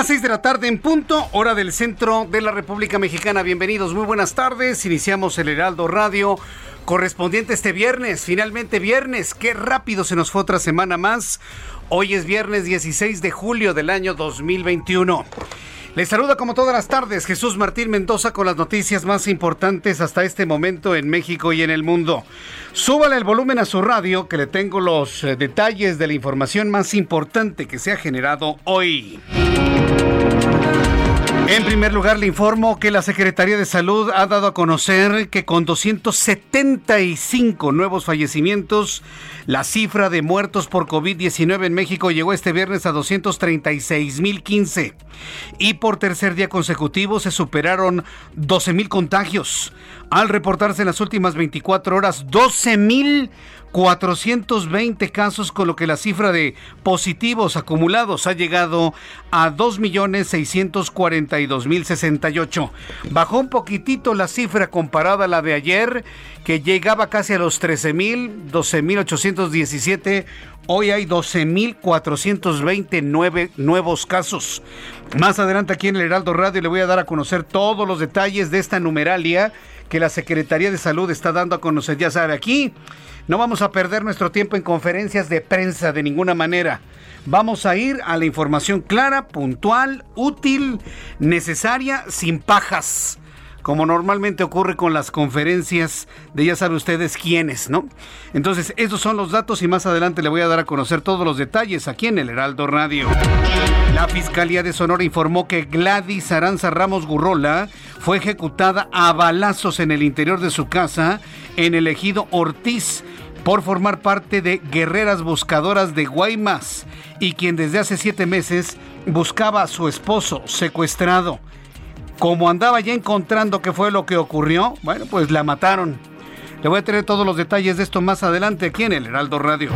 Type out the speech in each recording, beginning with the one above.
Las 6 de la tarde en punto, hora del centro de la República Mexicana. Bienvenidos, muy buenas tardes. Iniciamos el Heraldo Radio correspondiente este viernes. Finalmente viernes, qué rápido se nos fue otra semana más. Hoy es viernes 16 de julio del año 2021. Les saluda como todas las tardes Jesús Martín Mendoza con las noticias más importantes hasta este momento en México y en el mundo. Súbale el volumen a su radio que le tengo los eh, detalles de la información más importante que se ha generado hoy. En primer lugar, le informo que la Secretaría de Salud ha dado a conocer que con 275 nuevos fallecimientos, la cifra de muertos por COVID-19 en México llegó este viernes a 236.015 y por tercer día consecutivo se superaron 12.000 contagios, al reportarse en las últimas 24 horas 12.000 420 casos, con lo que la cifra de positivos acumulados ha llegado a 2.642.068. Bajó un poquitito la cifra comparada a la de ayer, que llegaba casi a los 13.000, 12.817. Hoy hay 12.429 nuevos casos. Más adelante aquí en el Heraldo Radio le voy a dar a conocer todos los detalles de esta numeralia que la Secretaría de Salud está dando a conocer. Ya sabe, aquí no vamos a perder nuestro tiempo en conferencias de prensa de ninguna manera. Vamos a ir a la información clara, puntual, útil, necesaria, sin pajas como normalmente ocurre con las conferencias de ya sabe ustedes quiénes, ¿no? Entonces, esos son los datos y más adelante le voy a dar a conocer todos los detalles aquí en el Heraldo Radio. La Fiscalía de Sonora informó que Gladys Aranza Ramos Gurrola fue ejecutada a balazos en el interior de su casa en el ejido Ortiz por formar parte de Guerreras Buscadoras de Guaymas y quien desde hace siete meses buscaba a su esposo secuestrado. Como andaba ya encontrando qué fue lo que ocurrió, bueno, pues la mataron. Le voy a tener todos los detalles de esto más adelante aquí en el Heraldo Radio.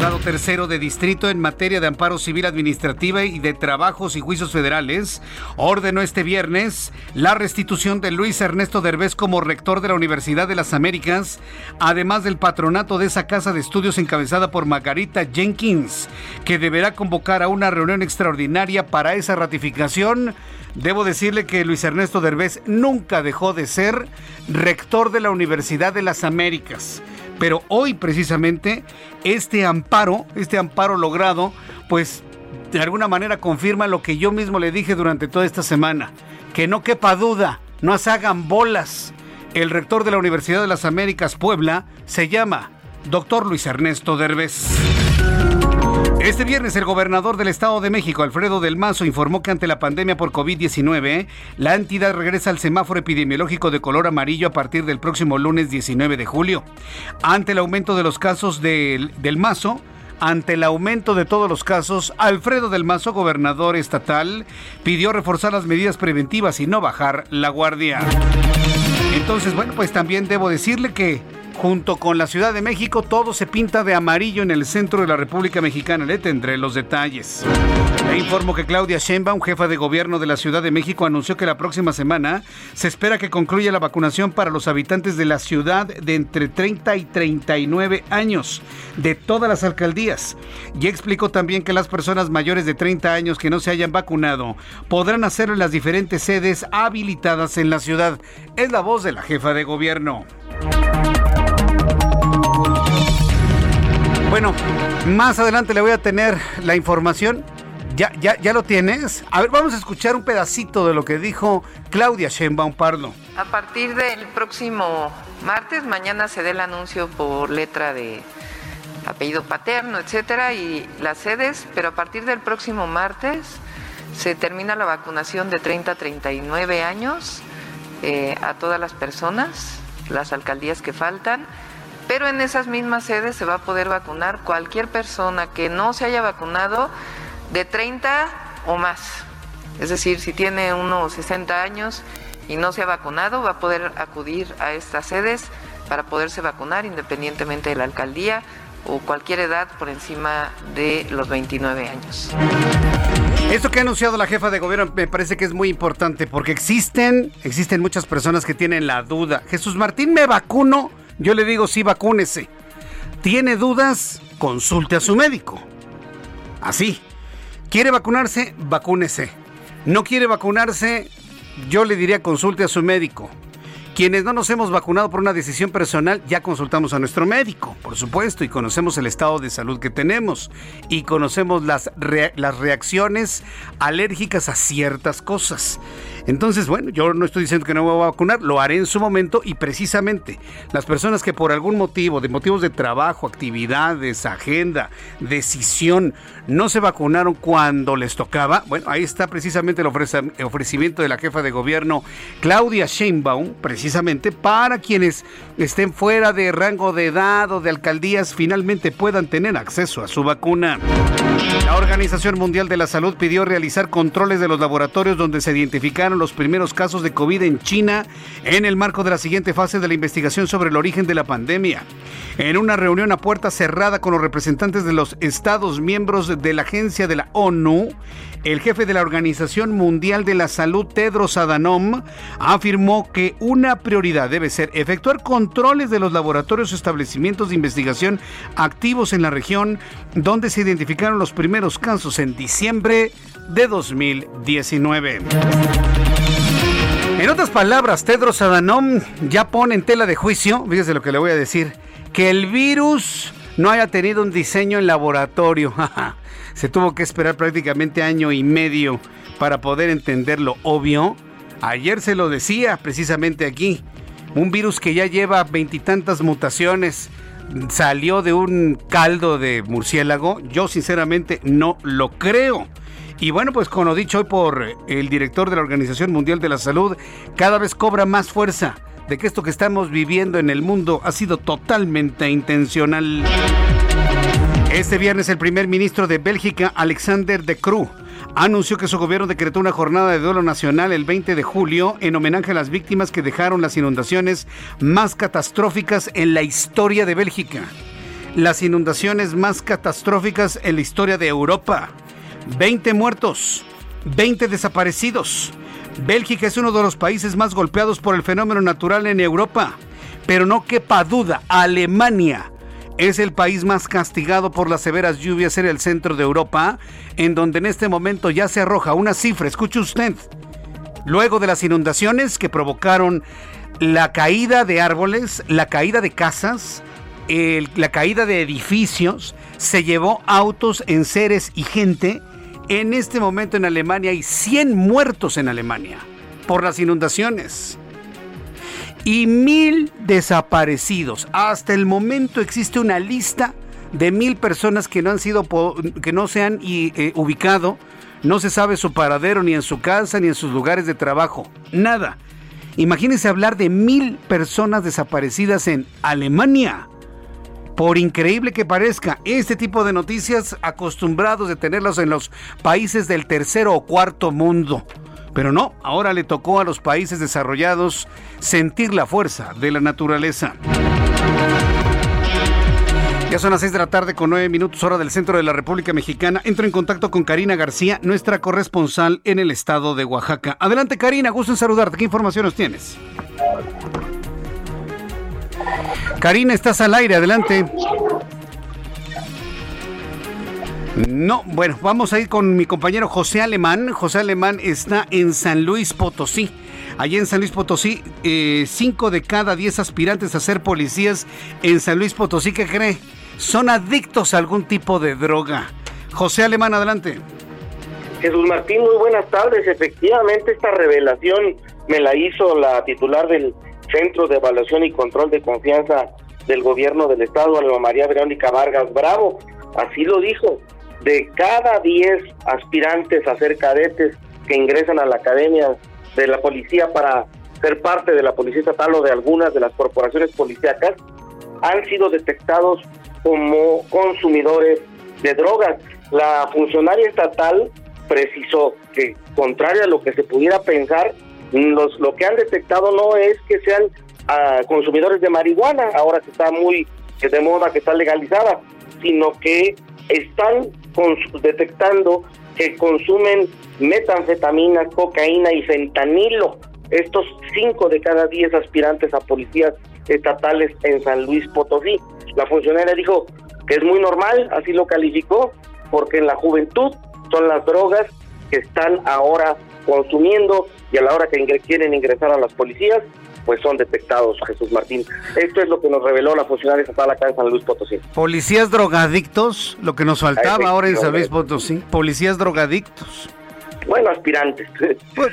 Juzgado tercero de distrito en materia de amparo civil administrativa y de trabajos y juicios federales ordenó este viernes la restitución de Luis Ernesto Derbez como rector de la Universidad de las Américas, además del patronato de esa casa de estudios encabezada por Margarita Jenkins, que deberá convocar a una reunión extraordinaria para esa ratificación Debo decirle que Luis Ernesto Derbez nunca dejó de ser rector de la Universidad de las Américas. Pero hoy precisamente este amparo, este amparo logrado, pues de alguna manera confirma lo que yo mismo le dije durante toda esta semana. Que no quepa duda, no se hagan bolas. El rector de la Universidad de las Américas Puebla se llama doctor Luis Ernesto Derbez. Este viernes el gobernador del Estado de México, Alfredo del Mazo, informó que ante la pandemia por COVID-19, la entidad regresa al semáforo epidemiológico de color amarillo a partir del próximo lunes 19 de julio. Ante el aumento de los casos del, del Mazo, ante el aumento de todos los casos, Alfredo del Mazo, gobernador estatal, pidió reforzar las medidas preventivas y no bajar la guardia. Entonces, bueno, pues también debo decirle que junto con la Ciudad de México, todo se pinta de amarillo en el centro de la República Mexicana. Le tendré los detalles. Le informo que Claudia Sheinbaum, jefa de gobierno de la Ciudad de México, anunció que la próxima semana se espera que concluya la vacunación para los habitantes de la ciudad de entre 30 y 39 años de todas las alcaldías. Y explicó también que las personas mayores de 30 años que no se hayan vacunado podrán hacerlo en las diferentes sedes habilitadas en la ciudad. Es la voz de la jefa de gobierno. Bueno, más adelante le voy a tener la información. ¿Ya, ya, ya lo tienes? A ver, vamos a escuchar un pedacito de lo que dijo Claudia Sheinbaum Pardo. A partir del próximo martes, mañana se dé el anuncio por letra de apellido paterno, etcétera, y las sedes, pero a partir del próximo martes se termina la vacunación de 30 a 39 años eh, a todas las personas, las alcaldías que faltan pero en esas mismas sedes se va a poder vacunar cualquier persona que no se haya vacunado de 30 o más. Es decir, si tiene unos 60 años y no se ha vacunado, va a poder acudir a estas sedes para poderse vacunar independientemente de la alcaldía o cualquier edad por encima de los 29 años. Esto que ha anunciado la jefa de gobierno me parece que es muy importante porque existen, existen muchas personas que tienen la duda. Jesús Martín, ¿me vacuno? Yo le digo, sí, vacúnese. ¿Tiene dudas? Consulte a su médico. Así. ¿Quiere vacunarse? Vacúnese. ¿No quiere vacunarse? Yo le diría consulte a su médico. Quienes no nos hemos vacunado por una decisión personal, ya consultamos a nuestro médico, por supuesto, y conocemos el estado de salud que tenemos y conocemos las, las reacciones alérgicas a ciertas cosas. Entonces, bueno, yo no estoy diciendo que no me voy a vacunar, lo haré en su momento y precisamente las personas que por algún motivo, de motivos de trabajo, actividades, agenda, decisión, no se vacunaron cuando les tocaba, bueno, ahí está precisamente el ofrecimiento de la jefa de gobierno Claudia Sheinbaum, precisamente para quienes estén fuera de rango de edad o de alcaldías finalmente puedan tener acceso a su vacuna. La Organización Mundial de la Salud pidió realizar controles de los laboratorios donde se identificaron los primeros casos de COVID en China en el marco de la siguiente fase de la investigación sobre el origen de la pandemia. En una reunión a puerta cerrada con los representantes de los Estados miembros de la agencia de la ONU, el jefe de la Organización Mundial de la Salud, Tedros Adhanom, afirmó que una prioridad debe ser efectuar controles de los laboratorios o establecimientos de investigación activos en la región donde se identificaron los primeros casos en diciembre de 2019. En otras palabras, Tedros Adhanom ya pone en tela de juicio, fíjese lo que le voy a decir, que el virus no haya tenido un diseño en laboratorio. Se tuvo que esperar prácticamente año y medio para poder entender lo obvio. Ayer se lo decía precisamente aquí. Un virus que ya lleva veintitantas mutaciones salió de un caldo de murciélago. Yo sinceramente no lo creo. Y bueno, pues como dicho hoy por el director de la Organización Mundial de la Salud, cada vez cobra más fuerza de que esto que estamos viviendo en el mundo ha sido totalmente intencional. Este viernes el primer ministro de Bélgica, Alexander De Croo, anunció que su gobierno decretó una jornada de duelo nacional el 20 de julio en homenaje a las víctimas que dejaron las inundaciones más catastróficas en la historia de Bélgica. Las inundaciones más catastróficas en la historia de Europa. 20 muertos, 20 desaparecidos. Bélgica es uno de los países más golpeados por el fenómeno natural en Europa. Pero no quepa duda, Alemania es el país más castigado por las severas lluvias en el centro de Europa, en donde en este momento ya se arroja una cifra, escuche usted, luego de las inundaciones que provocaron la caída de árboles, la caída de casas, la caída de edificios, se llevó autos, enseres y gente en este momento en Alemania hay 100 muertos en Alemania por las inundaciones y mil desaparecidos. Hasta el momento existe una lista de mil personas que no han sido que no se han eh, ubicado, no se sabe su paradero ni en su casa ni en sus lugares de trabajo, nada. Imagínense hablar de mil personas desaparecidas en Alemania. Por increíble que parezca, este tipo de noticias acostumbrados de tenerlas en los países del tercero o cuarto mundo. Pero no, ahora le tocó a los países desarrollados sentir la fuerza de la naturaleza. Ya son las 6 de la tarde con 9 minutos hora del centro de la República Mexicana. Entro en contacto con Karina García, nuestra corresponsal en el estado de Oaxaca. Adelante Karina, gusto en saludarte. ¿Qué informaciones tienes? Karina, estás al aire, adelante. No, bueno, vamos a ir con mi compañero José Alemán. José Alemán está en San Luis Potosí. Allí en San Luis Potosí, eh, cinco de cada diez aspirantes a ser policías en San Luis Potosí, ¿qué cree? Son adictos a algún tipo de droga. José Alemán, adelante. Jesús Martín, muy buenas tardes. Efectivamente, esta revelación me la hizo la titular del Centro de Evaluación y Control de Confianza del Gobierno del Estado, Alba María Verónica Vargas Bravo. Así lo dijo de cada 10 aspirantes a ser cadetes que ingresan a la academia de la policía para ser parte de la policía estatal o de algunas de las corporaciones policíacas, han sido detectados como consumidores de drogas. La funcionaria estatal precisó que, contrario a lo que se pudiera pensar, los, lo que han detectado no es que sean ah, consumidores de marihuana, ahora que está muy de moda, que está legalizada, sino que están detectando que consumen metanfetamina, cocaína y fentanilo. Estos cinco de cada diez aspirantes a policías estatales en San Luis Potosí. La funcionaria dijo que es muy normal, así lo calificó, porque en la juventud son las drogas que están ahora consumiendo y a la hora que quieren ingresar a las policías, pues son detectados, Jesús Martín. Esto es lo que nos reveló la funcionaria estatal acá en San Luis Potosí. Policías drogadictos, lo que nos faltaba ahora en San Luis Potosí. Policías drogadictos. Bueno, aspirantes. Pues,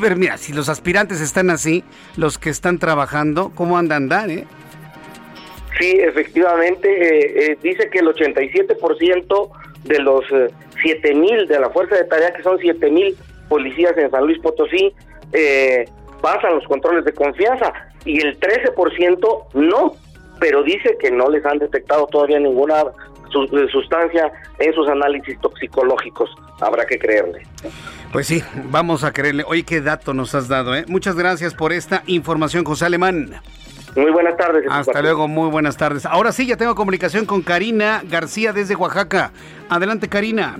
pero mira, si los aspirantes están así, los que están trabajando, ¿cómo andan andar, eh? Sí, efectivamente, eh, eh, dice que el 87% de los eh, siete mil de la fuerza de tarea, que son siete mil policías en San Luis Potosí, eh, pasan los controles de confianza y el 13% no, pero dice que no les han detectado todavía ninguna eh, sustancia en sus análisis toxicológicos. Habrá que creerle. Pues sí, vamos a creerle. Oye, qué dato nos has dado, ¿eh? Muchas gracias por esta información, José Alemán. Muy buenas tardes. Hasta luego, muy buenas tardes. Ahora sí, ya tengo comunicación con Karina García desde Oaxaca. Adelante, Karina.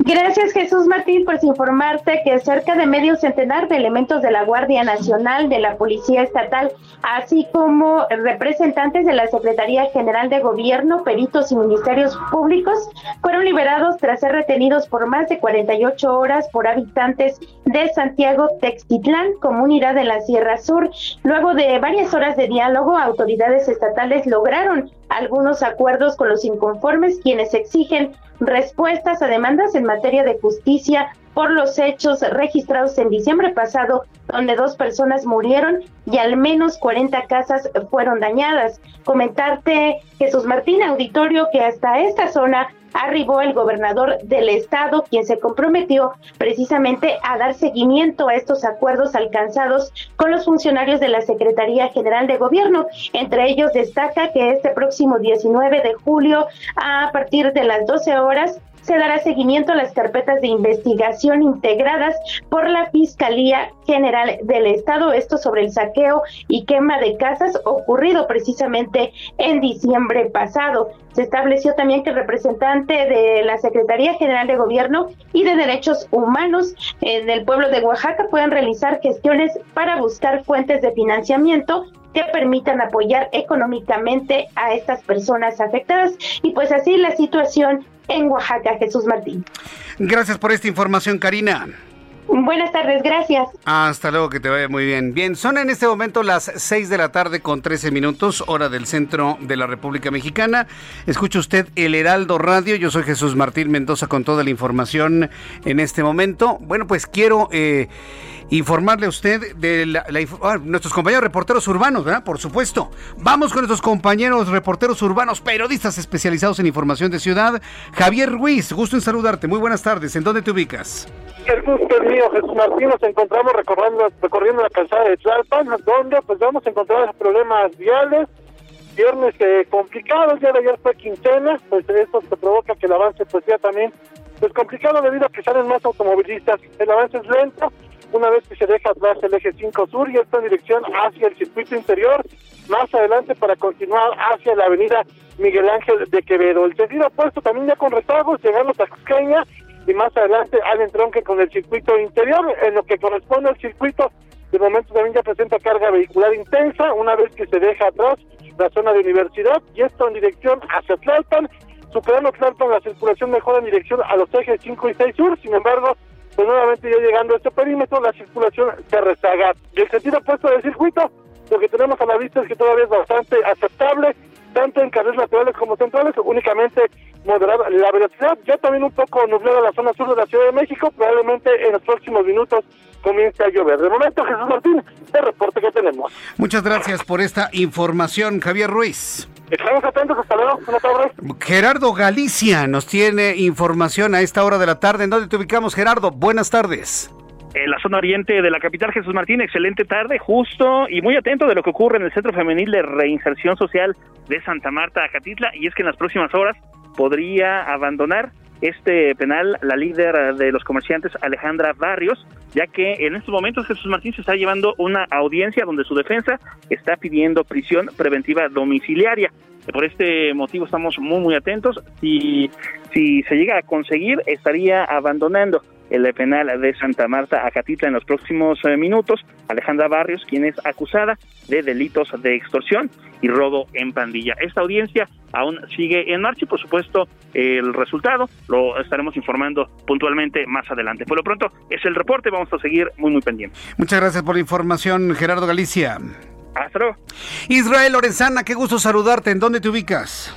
Gracias Jesús Martín por informarte que cerca de medio centenar de elementos de la Guardia Nacional, de la Policía Estatal, así como representantes de la Secretaría General de Gobierno, peritos y ministerios públicos fueron liberados tras ser retenidos por más de 48 horas por habitantes de Santiago Textitlán, comunidad de la Sierra Sur. Luego de varias horas de diálogo, autoridades estatales lograron algunos acuerdos con los inconformes, quienes exigen respuestas a demandas en materia de justicia por los hechos registrados en diciembre pasado, donde dos personas murieron y al menos 40 casas fueron dañadas. Comentarte, Jesús Martín Auditorio, que hasta esta zona arribó el gobernador del estado, quien se comprometió precisamente a dar seguimiento a estos acuerdos alcanzados con los funcionarios de la Secretaría General de Gobierno. Entre ellos destaca que este próximo 19 de julio, a partir de las 12 horas, se dará seguimiento a las carpetas de investigación integradas por la Fiscalía General del Estado, esto sobre el saqueo y quema de casas ocurrido precisamente en diciembre pasado. Se estableció también que el representante de la Secretaría General de Gobierno y de Derechos Humanos en el pueblo de Oaxaca puedan realizar gestiones para buscar fuentes de financiamiento que permitan apoyar económicamente a estas personas afectadas. Y pues así la situación en Oaxaca, Jesús Martín. Gracias por esta información, Karina. Buenas tardes, gracias. Hasta luego, que te vaya muy bien. Bien, son en este momento las 6 de la tarde con 13 minutos, hora del centro de la República Mexicana. Escucha usted el Heraldo Radio, yo soy Jesús Martín Mendoza con toda la información en este momento. Bueno, pues quiero... Eh, informarle a usted de la, ah, nuestros compañeros reporteros urbanos, ¿verdad? Por supuesto. Vamos con nuestros compañeros reporteros urbanos, periodistas especializados en información de ciudad. Javier Ruiz, gusto en saludarte. Muy buenas tardes. ¿En dónde te ubicas? El gusto es mío, Jesús Martín. Nos encontramos recorriendo, recorriendo la calzada de Tlalpan, donde pues vamos a encontrar problemas viales. Viernes eh, complicados, ya de ayer fue quincena, pues eso se provoca que el avance pues sea también pues complicado debido a que salen más automovilistas. El avance es lento, una vez que se deja atrás el eje 5 sur y está en dirección hacia el circuito interior, más adelante para continuar hacia la avenida Miguel Ángel de Quevedo. El sentido opuesto también ya con retagos, llegando a Taxqueña y más adelante al entronque con el circuito interior, en lo que corresponde al circuito, de momento también ya presenta carga vehicular intensa, una vez que se deja atrás la zona de universidad y esto en dirección hacia Tlalpan, superando Tlalpan la circulación mejora en dirección a los ejes 5 y 6 sur, sin embargo, pues nuevamente ya llegando a este perímetro, la circulación se rezaga. Y el sentido opuesto del circuito, lo que tenemos a la vista es que todavía es bastante aceptable, tanto en carriles laterales como centrales, únicamente moderada la velocidad, ya también un poco nublada la zona sur de la Ciudad de México, probablemente en los próximos minutos comience a llover. De momento, Jesús Martín, el reporte que tenemos. Muchas gracias por esta información, Javier Ruiz. Estamos atentos, hasta luego, buenas tardes. Gerardo Galicia nos tiene información a esta hora de la tarde. ¿En dónde te ubicamos, Gerardo? Buenas tardes en la zona oriente de la capital, Jesús Martín, excelente tarde, justo y muy atento de lo que ocurre en el Centro Femenil de Reinserción Social de Santa Marta, Acatitla, y es que en las próximas horas podría abandonar este penal la líder de los comerciantes Alejandra Barrios, ya que en estos momentos Jesús Martín se está llevando una audiencia donde su defensa está pidiendo prisión preventiva domiciliaria. Por este motivo estamos muy muy atentos. Si, si se llega a conseguir, estaría abandonando el penal de Santa Marta a Catitla en los próximos eh, minutos. Alejandra Barrios, quien es acusada de delitos de extorsión y robo en pandilla. Esta audiencia aún sigue en marcha y por supuesto el resultado lo estaremos informando puntualmente más adelante. Por lo pronto es el reporte, vamos a seguir muy muy pendientes. Muchas gracias por la información, Gerardo Galicia. Hasta luego. Israel Lorenzana, qué gusto saludarte. ¿En dónde te ubicas?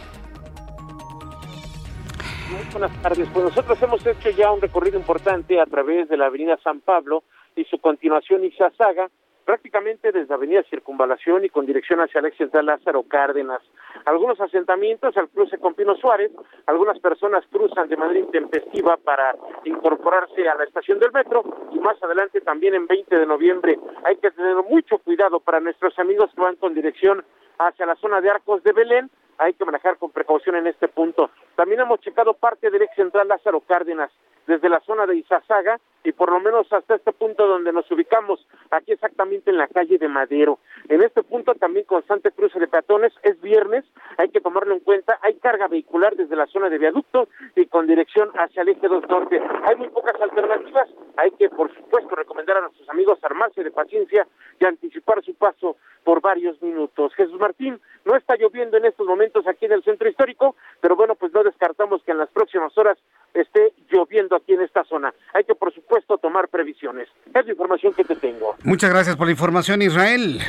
Buenas tardes. Pues nosotros hemos hecho ya un recorrido importante a través de la avenida San Pablo y su continuación Ixazaga, prácticamente desde Avenida Circunvalación y con dirección hacia el ex central Lázaro Cárdenas. Algunos asentamientos al cruce con Pino Suárez, algunas personas cruzan de manera intempestiva para incorporarse a la estación del metro y más adelante también en 20 de noviembre hay que tener mucho cuidado para nuestros amigos que van con dirección hacia la zona de Arcos de Belén hay que manejar con precaución en este punto. También hemos checado parte del ex central Lázaro Cárdenas, desde la zona de Izazaga y por lo menos hasta este punto donde nos ubicamos, aquí exactamente en la calle de Madero. En este punto también constante cruce de peatones, es viernes, hay que tomarlo en cuenta, hay carga vehicular desde la zona de viaducto y con dirección hacia el eje 2 norte. Hay muy pocas alternativas, hay que por supuesto recomendar a nuestros amigos armarse de paciencia y anticipar su paso por varios minutos. Jesús Martín, no está lloviendo en estos momentos aquí en el centro histórico, pero bueno, pues no descartamos que en las próximas horas esté lloviendo aquí en esta zona. Hay que, por supuesto, tomar previsiones. Es la información que te tengo. Muchas gracias por la información, Israel.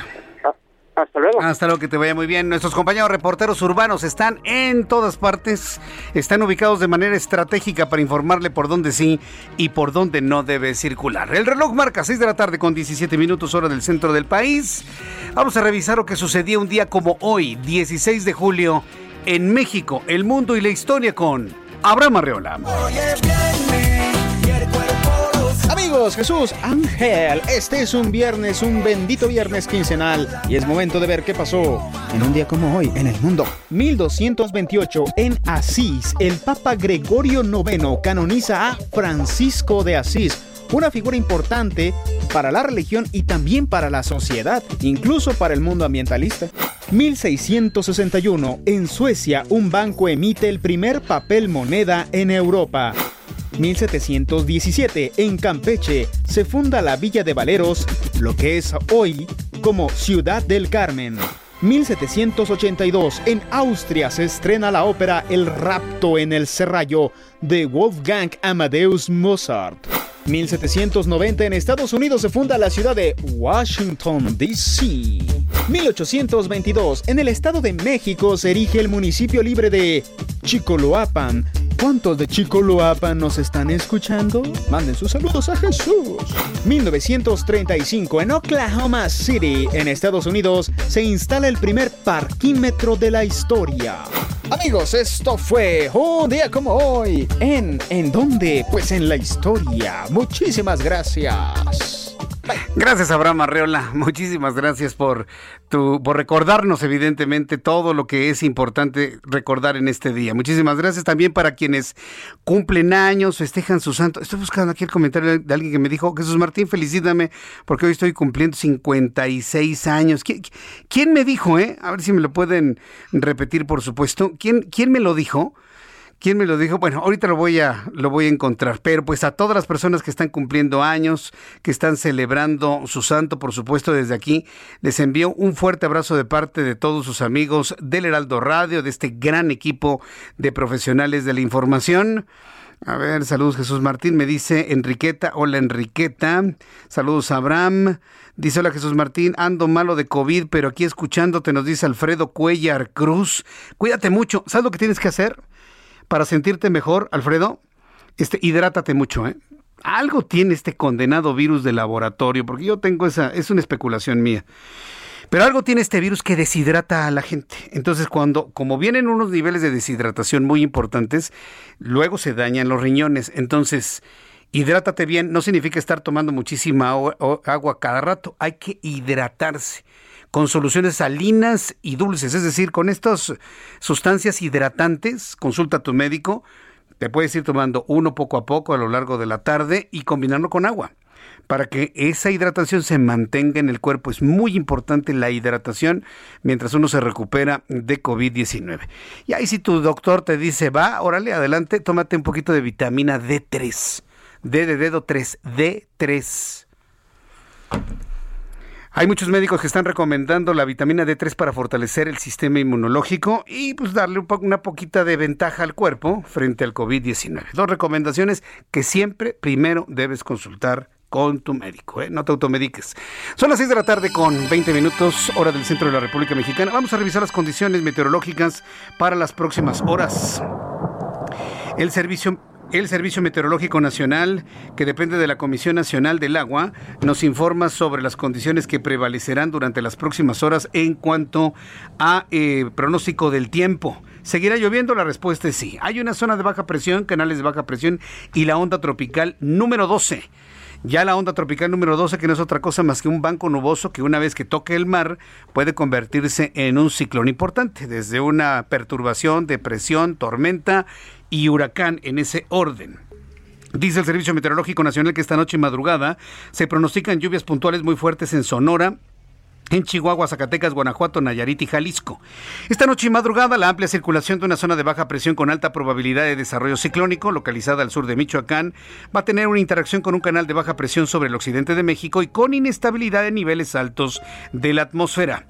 Ah, hasta luego. Hasta luego, que te vaya muy bien. Nuestros compañeros reporteros urbanos están en todas partes, están ubicados de manera estratégica para informarle por dónde sí y por dónde no debe circular. El reloj marca 6 de la tarde con 17 minutos hora del centro del país. Vamos a revisar lo que sucedía un día como hoy, 16 de julio, en México, el mundo y la historia con Abraham Arreola. Jesús, Ángel, este es un viernes, un bendito viernes quincenal y es momento de ver qué pasó en un día como hoy en el mundo. 1228 en Asís, el Papa Gregorio IX canoniza a Francisco de Asís una figura importante para la religión y también para la sociedad, incluso para el mundo ambientalista. 1661, en Suecia, un banco emite el primer papel moneda en Europa. 1717, en Campeche, se funda la Villa de Valeros, lo que es hoy como Ciudad del Carmen. 1782, en Austria se estrena la ópera El rapto en el serrallo de Wolfgang Amadeus Mozart. 1790 en Estados Unidos se funda la ciudad de Washington, D.C. 1822 en el Estado de México se erige el municipio libre de Chicoloapan. ¿Cuántos de Chicoloapan nos están escuchando? Manden sus saludos a Jesús. 1935 en Oklahoma City, en Estados Unidos, se instala el primer parquímetro de la historia. Amigos, esto fue un día como hoy. ¿En, en dónde? Pues en la historia. Muchísimas gracias. Gracias, Abraham Arreola. Muchísimas gracias por, tu, por recordarnos, evidentemente, todo lo que es importante recordar en este día. Muchísimas gracias también para quienes cumplen años, festejan su santo. Estoy buscando aquí el comentario de alguien que me dijo, Jesús Martín, felicítame, porque hoy estoy cumpliendo 56 años. ¿Quién, me dijo, eh? A ver si me lo pueden repetir, por supuesto. ¿Quién, quién me lo dijo? ¿Quién me lo dijo? Bueno, ahorita lo voy a lo voy a encontrar, pero pues a todas las personas que están cumpliendo años, que están celebrando su santo, por supuesto, desde aquí les envío un fuerte abrazo de parte de todos sus amigos del Heraldo Radio, de este gran equipo de profesionales de la información. A ver, saludos Jesús Martín, me dice Enriqueta, hola Enriqueta, saludos Abraham, dice hola Jesús Martín, ando malo de COVID, pero aquí escuchándote nos dice Alfredo Cuellar Cruz, cuídate mucho, ¿sabes lo que tienes que hacer? Para sentirte mejor, Alfredo, este, hidrátate mucho, ¿eh? Algo tiene este condenado virus de laboratorio, porque yo tengo esa, es una especulación mía. Pero algo tiene este virus que deshidrata a la gente. Entonces, cuando, como vienen unos niveles de deshidratación muy importantes, luego se dañan los riñones. Entonces, hidrátate bien. No significa estar tomando muchísima agua cada rato. Hay que hidratarse con soluciones salinas y dulces, es decir, con estas sustancias hidratantes, consulta a tu médico, te puedes ir tomando uno poco a poco a lo largo de la tarde y combinarlo con agua para que esa hidratación se mantenga en el cuerpo. Es muy importante la hidratación mientras uno se recupera de COVID-19. Y ahí si tu doctor te dice, va, órale, adelante, tómate un poquito de vitamina D3. D de dedo 3, D3. Hay muchos médicos que están recomendando la vitamina D3 para fortalecer el sistema inmunológico y pues darle una poquita de ventaja al cuerpo frente al COVID-19. Dos recomendaciones que siempre primero debes consultar con tu médico, ¿eh? no te automediques. Son las 6 de la tarde con 20 minutos, hora del centro de la República Mexicana. Vamos a revisar las condiciones meteorológicas para las próximas horas. El Servicio el Servicio Meteorológico Nacional, que depende de la Comisión Nacional del Agua, nos informa sobre las condiciones que prevalecerán durante las próximas horas en cuanto a eh, pronóstico del tiempo. ¿Seguirá lloviendo? La respuesta es sí. Hay una zona de baja presión, canales de baja presión y la onda tropical número 12 ya la onda tropical número 12, que no es otra cosa más que un banco nuboso que una vez que toque el mar puede convertirse en un ciclón importante, desde una perturbación, depresión, tormenta y huracán en ese orden. Dice el Servicio Meteorológico Nacional que esta noche y madrugada se pronostican lluvias puntuales muy fuertes en Sonora, en Chihuahua, Zacatecas, Guanajuato, Nayarit y Jalisco. Esta noche y madrugada, la amplia circulación de una zona de baja presión con alta probabilidad de desarrollo ciclónico, localizada al sur de Michoacán, va a tener una interacción con un canal de baja presión sobre el occidente de México y con inestabilidad en niveles altos de la atmósfera.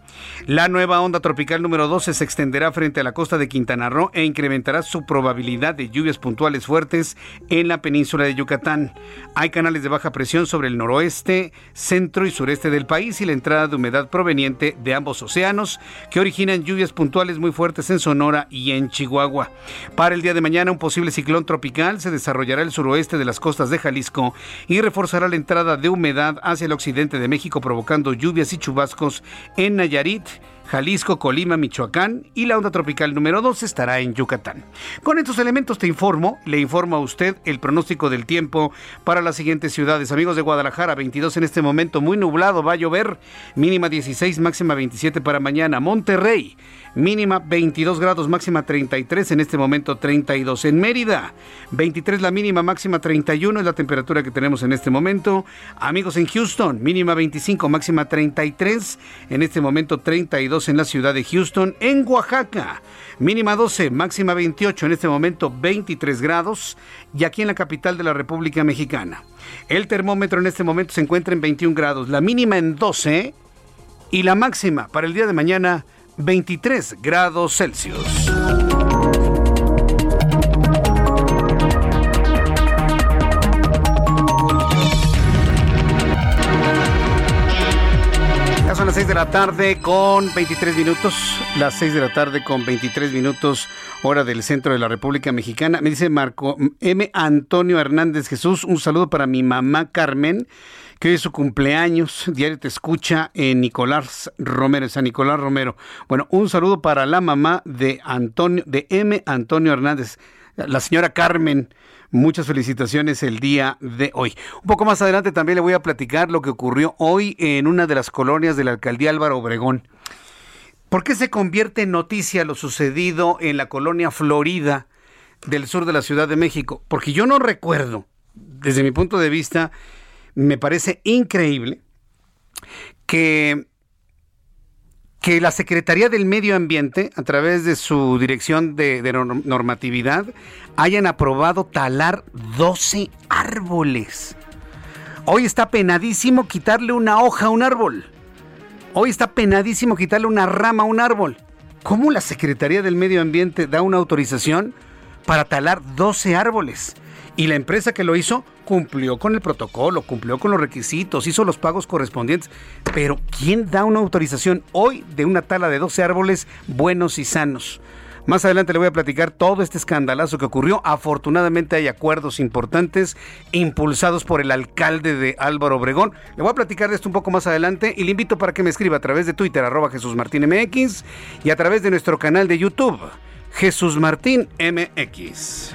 La nueva onda tropical número 12 se extenderá frente a la costa de Quintana Roo e incrementará su probabilidad de lluvias puntuales fuertes en la península de Yucatán. Hay canales de baja presión sobre el noroeste, centro y sureste del país y la entrada de humedad proveniente de ambos océanos que originan lluvias puntuales muy fuertes en Sonora y en Chihuahua. Para el día de mañana un posible ciclón tropical se desarrollará el suroeste de las costas de Jalisco y reforzará la entrada de humedad hacia el occidente de México provocando lluvias y chubascos en Nayarit, Tiarit Jalisco, Colima, Michoacán y la onda tropical número 2 estará en Yucatán. Con estos elementos te informo, le informo a usted el pronóstico del tiempo para las siguientes ciudades. Amigos de Guadalajara, 22 en este momento, muy nublado, va a llover, mínima 16, máxima 27 para mañana. Monterrey, mínima 22 grados, máxima 33, en este momento 32. En Mérida, 23 la mínima, máxima 31 es la temperatura que tenemos en este momento. Amigos en Houston, mínima 25, máxima 33, en este momento 32 en la ciudad de Houston. En Oaxaca, mínima 12, máxima 28, en este momento 23 grados. Y aquí en la capital de la República Mexicana. El termómetro en este momento se encuentra en 21 grados, la mínima en 12 y la máxima para el día de mañana 23 grados Celsius. Las 6 de la tarde con 23 minutos. Las 6 de la tarde con 23 minutos, hora del centro de la República Mexicana. Me dice Marco M. Antonio Hernández Jesús. Un saludo para mi mamá Carmen que hoy es su cumpleaños. Diario te escucha en Nicolás Romero, San Nicolás Romero. Bueno, un saludo para la mamá de Antonio, de M. Antonio Hernández. la señora Carmen. Muchas felicitaciones el día de hoy. Un poco más adelante también le voy a platicar lo que ocurrió hoy en una de las colonias de la alcaldía Álvaro Obregón. ¿Por qué se convierte en noticia lo sucedido en la colonia Florida del sur de la Ciudad de México? Porque yo no recuerdo, desde mi punto de vista, me parece increíble que que la Secretaría del Medio Ambiente, a través de su dirección de, normatividad, hayan aprobado talar 12 árboles. Hoy está penadísimo quitarle una hoja a un árbol. Hoy está penadísimo quitarle una rama a un árbol. ¿Cómo la Secretaría del Medio Ambiente da una autorización para talar 12 árboles? Y la empresa que lo hizo cumplió con el protocolo, cumplió con los requisitos, hizo los pagos correspondientes. Pero ¿quién da una autorización hoy de una tala de 12 árboles buenos y sanos? Más adelante le voy a platicar todo este escandalazo que ocurrió. Afortunadamente hay acuerdos importantes impulsados por el alcalde de Álvaro Obregón. Le voy a platicar de esto un poco más adelante y le invito para que me escriba a través de Twitter, arroba Jesús Martín MX y a través de nuestro canal de YouTube, Jesús Martín MX.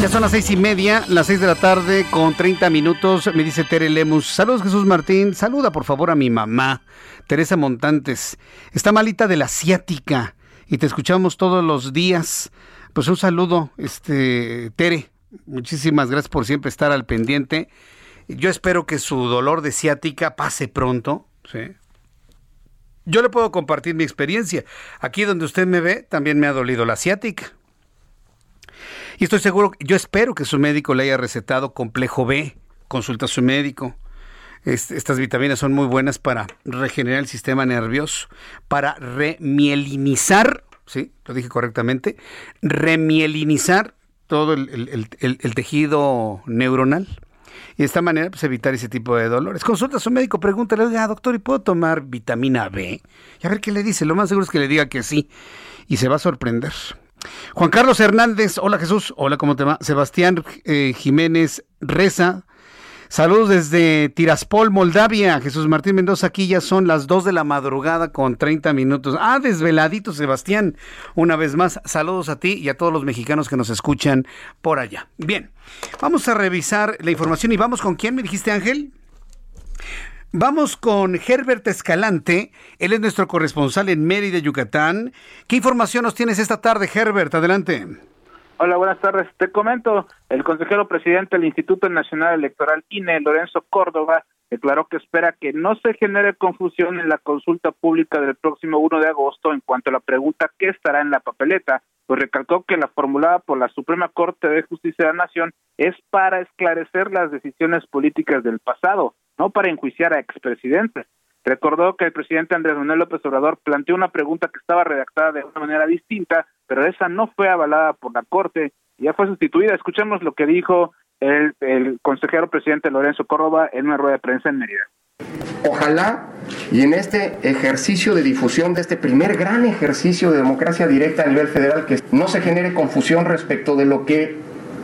Ya son las seis y media, las seis de la tarde con 30 minutos. Me dice Tere Lemus. Saludos Jesús Martín. Saluda por favor a mi mamá, Teresa Montantes. Está malita de la ciática y te escuchamos todos los días. Pues un saludo, este Tere. Muchísimas gracias por siempre estar al pendiente. Yo espero que su dolor de ciática pase pronto. Yo le puedo compartir mi experiencia. Aquí donde usted me ve, también me ha dolido la ciática. Y estoy seguro, yo espero que su médico le haya recetado complejo B. Consulta a su médico. estas vitaminas son muy buenas para regenerar el sistema nervioso, para remielinizar, ¿sí? Lo dije correctamente, remielinizar todo el, tejido neuronal. Y de esta manera, pues evitar ese tipo de dolores. Consulta a su médico, pregúntale, oiga, doctor, ¿y puedo tomar vitamina B? Y a ver qué le dice. Lo más seguro es que le diga que sí. Y se va a sorprender. Juan Carlos Hernández, hola Jesús, hola, ¿cómo te va? Sebastián eh, Jiménez Reza, saludos desde Tiraspol, Moldavia. Jesús Martín Mendoza, aquí ya son las 2 de la madrugada con 30 minutos. Ah, desveladito Sebastián, una vez más, saludos a ti y a todos los mexicanos que nos escuchan por allá. Bien, vamos a revisar la información y vamos con quién, me dijiste Ángel. Vamos con Herbert Escalante, él es nuestro corresponsal en Mérida, Yucatán. ¿Qué información nos tienes esta tarde, Herbert? Adelante. Hola, buenas tardes. Te comento, el consejero presidente del Instituto Nacional Electoral INE, Lorenzo Córdoba, declaró que espera que no se genere confusión en la consulta pública del próximo 1 de agosto en cuanto a la pregunta qué estará en la papeleta, pues recalcó que la formulada por la Suprema Corte de Justicia de la Nación es para esclarecer las decisiones políticas del pasado no para enjuiciar a expresidentes. Recordó que el presidente Andrés Manuel López Obrador planteó una pregunta que estaba redactada de una manera distinta, pero esa no fue avalada por la Corte y ya fue sustituida. Escuchemos lo que dijo el, consejero presidente Lorenzo Córdoba en una rueda de prensa en Mérida. Ojalá y en este ejercicio de difusión de este primer gran ejercicio de democracia directa a nivel federal que no se genere confusión respecto de lo que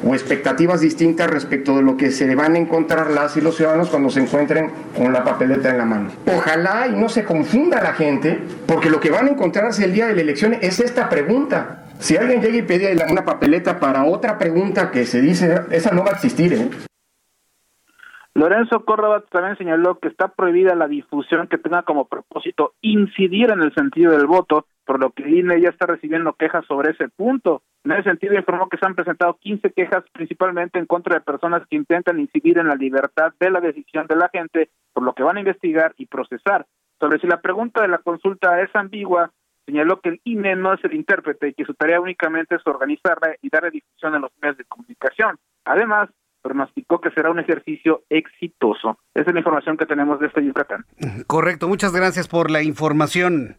o expectativas distintas respecto de lo que se van a encontrar las y los ciudadanos cuando se encuentren con la papeleta en la mano. Ojalá y no se confunda la gente, porque lo que van a encontrarse el día de la elección es esta pregunta. Si alguien llega y pide una papeleta para otra pregunta que se dice, esa no va a existir. ¿eh? Lorenzo Córdoba también señaló que está prohibida la difusión que tenga como propósito incidir en el sentido del voto por lo que INE ya está recibiendo quejas sobre ese punto. En ese sentido, informó que se han presentado 15 quejas principalmente en contra de personas que intentan incidir en la libertad de la decisión de la gente, por lo que van a investigar y procesar. Sobre si la pregunta de la consulta es ambigua, señaló que el INE no es el intérprete y que su tarea únicamente es organizarla y darle difusión en los medios de comunicación. Además, pronosticó que será un ejercicio exitoso. Esa es la información que tenemos de este Yucatán. Correcto, muchas gracias por la información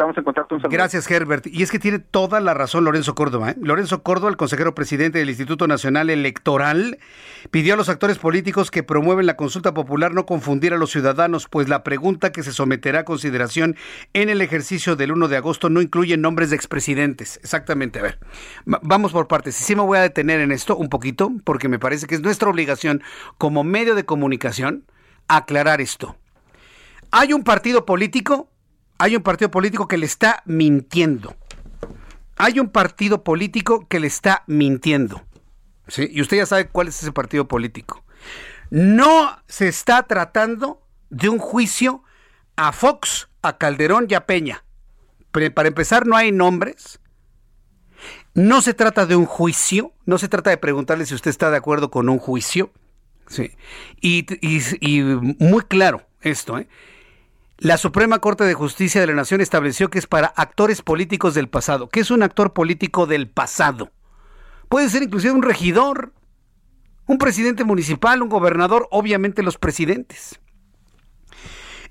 estamos en contacto. Gracias, Herbert. Y es que tiene toda la razón Lorenzo Córdoba. ¿eh? Lorenzo Córdoba, el consejero presidente del Instituto Nacional Electoral, pidió a los actores políticos que promueven la consulta popular no confundir a los ciudadanos, pues la pregunta que se someterá a consideración en el ejercicio del 1 de agosto no incluye nombres de expresidentes. Exactamente. A ver, vamos por partes. Sí me voy a detener en esto un poquito, porque me parece que es nuestra obligación como medio de comunicación aclarar esto. Hay un partido político hay un partido político que le está mintiendo. Hay un partido político que le está mintiendo. ¿sí? Y usted ya sabe cuál es ese partido político. No se está tratando de un juicio a Fox, a Calderón y a Peña. para empezar, no hay nombres. No se trata de un juicio, no se trata de preguntarle si usted está de acuerdo con un juicio. Sí. Y, y muy claro esto, ¿eh? La Suprema Corte de Justicia de la Nación estableció que es para actores políticos del pasado. ¿Qué es un actor político del pasado? Puede ser inclusive un regidor, un presidente municipal, un gobernador, obviamente los presidentes.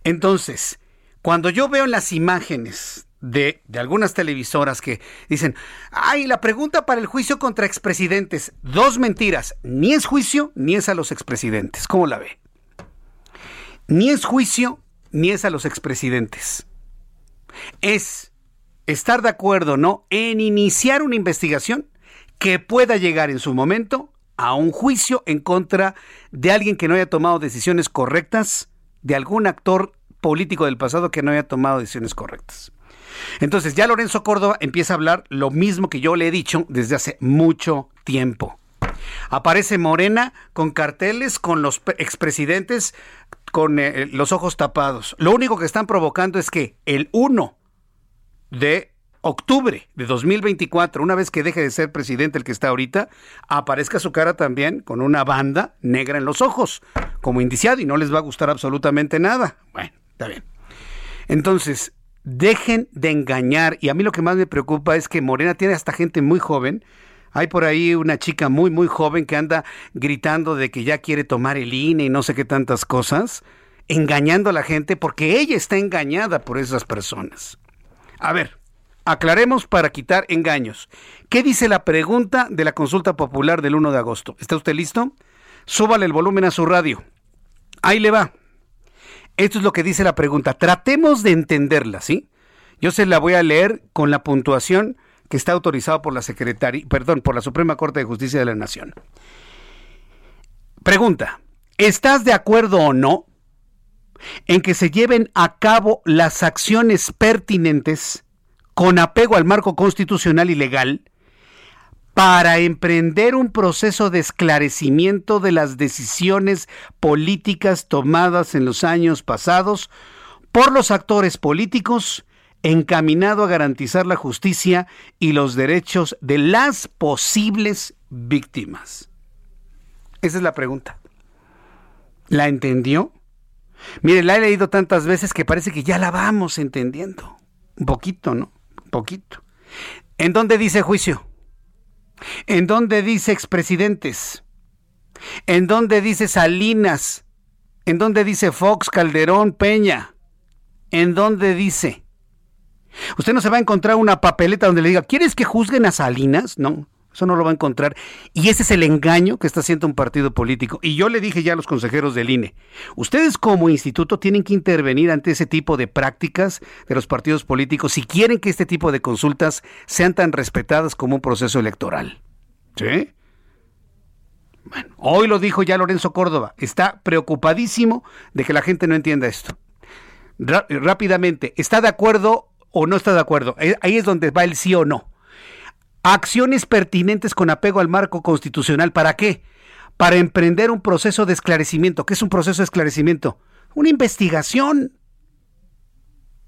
Entonces, cuando yo veo las imágenes de, de, algunas televisoras que dicen, ay, la pregunta para el juicio contra expresidentes, dos mentiras, ni es juicio ni es a los expresidentes. ¿Cómo la ve? Ni es juicio ni es a los expresidentes. Es estar de acuerdo, ¿no?, en iniciar una investigación que pueda llegar en su momento a un juicio en contra de alguien que no haya tomado decisiones correctas, de algún actor político del pasado que no haya tomado decisiones correctas. Entonces ya Lorenzo Córdoba empieza a hablar lo mismo que yo le he dicho desde hace mucho tiempo. Aparece Morena con carteles con los expresidentes con eh, los ojos tapados. Lo único que están provocando es que el 1 de octubre de 2024, una vez que deje de ser presidente el que está ahorita, aparezca su cara también con una banda negra en los ojos, como indiciado, y no les va a gustar absolutamente nada. Bueno, está bien. Entonces, dejen de engañar, y a mí lo que más me preocupa es que Morena tiene hasta gente muy joven hay por ahí una chica muy, muy joven que anda gritando de que ya quiere tomar el INE y no sé qué tantas cosas, engañando a la gente porque ella está engañada por esas personas. A ver, aclaremos para quitar engaños. ¿Qué dice la pregunta de la consulta popular del 1 de agosto? ¿Está usted listo? Súbale el volumen a su radio. Ahí le va. Esto es lo que dice la pregunta. Tratemos de entenderla, ¿sí? Yo se la voy a leer con la puntuación que está autorizado por la Secretaría, perdón, por la Suprema Corte de Justicia de la Nación. Pregunta, ¿estás de acuerdo o no en que se lleven a cabo las acciones pertinentes con apego al marco constitucional y legal para emprender un proceso de esclarecimiento de las decisiones políticas tomadas en los años pasados por los actores políticos encaminado a garantizar la justicia y los derechos de las posibles víctimas? Esa es la pregunta. ¿La entendió? Mire, la he leído tantas veces que parece que ya la vamos entendiendo. Un poquito, ¿no? Un poquito. ¿En dónde dice juicio? ¿En dónde dice expresidentes? ¿En dónde dice Salinas? ¿En dónde dice Fox, Calderón, Peña? ¿En dónde dice? Usted no se va a encontrar una papeleta donde le diga, ¿quieres que juzguen a Salinas? No, eso no lo va a encontrar. Y ese es el engaño que está haciendo un partido político. Y yo le dije ya a los consejeros del INE, ustedes como instituto tienen que intervenir ante ese tipo de prácticas de los partidos políticos si quieren que este tipo de consultas sean tan respetadas como un proceso electoral. ¿Sí? Bueno, hoy lo dijo ya Lorenzo Córdoba, está preocupadísimo de que la gente no entienda esto. rápidamente, ¿está de acuerdo o no está de acuerdo. Eh, ahí es donde va el sí o no. Acciones pertinentes con apego al marco constitucional. ¿Para qué? Para emprender un proceso de esclarecimiento. ¿Qué es un proceso de esclarecimiento? Una investigación.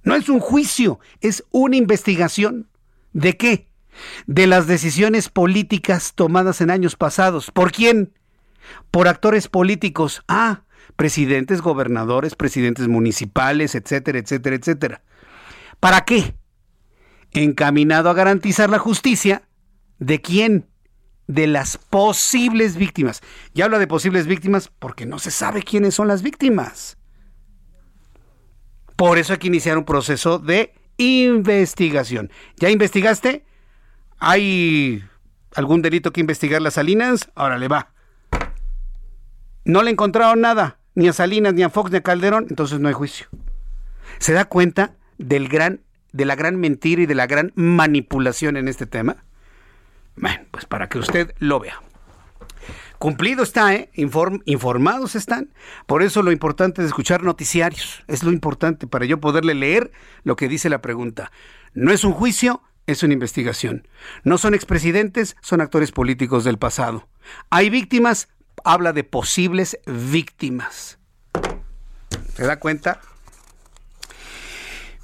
No es un juicio, es una investigación. ¿De qué? De las decisiones políticas tomadas en años pasados. ¿Por quién? Por actores políticos. Ah, presidentes, gobernadores, presidentes municipales, etcétera, etcétera, etcétera. ¿Para qué? Encaminado a garantizar la justicia. ¿De quién? De las posibles víctimas. Y habla de posibles víctimas porque no se sabe quiénes son las víctimas. Por eso hay que iniciar un proceso de investigación. ¿Ya investigaste? ¿Hay algún delito que investigar las Salinas? Ahora le va. No le encontraron nada, ni a Salinas, ni a Fox, ni a Calderón, entonces no hay juicio. ¿Se da cuenta del gran, de la gran mentira y de la gran manipulación en este tema? Bueno, pues para que usted lo vea. Cumplido está, ¿eh? informados están. Por eso lo importante es escuchar noticiarios. Es lo importante para yo poderle leer lo que dice la pregunta. No es un juicio, es una investigación. No son expresidentes, son actores políticos del pasado. Hay víctimas, habla de posibles víctimas. ¿Se da cuenta?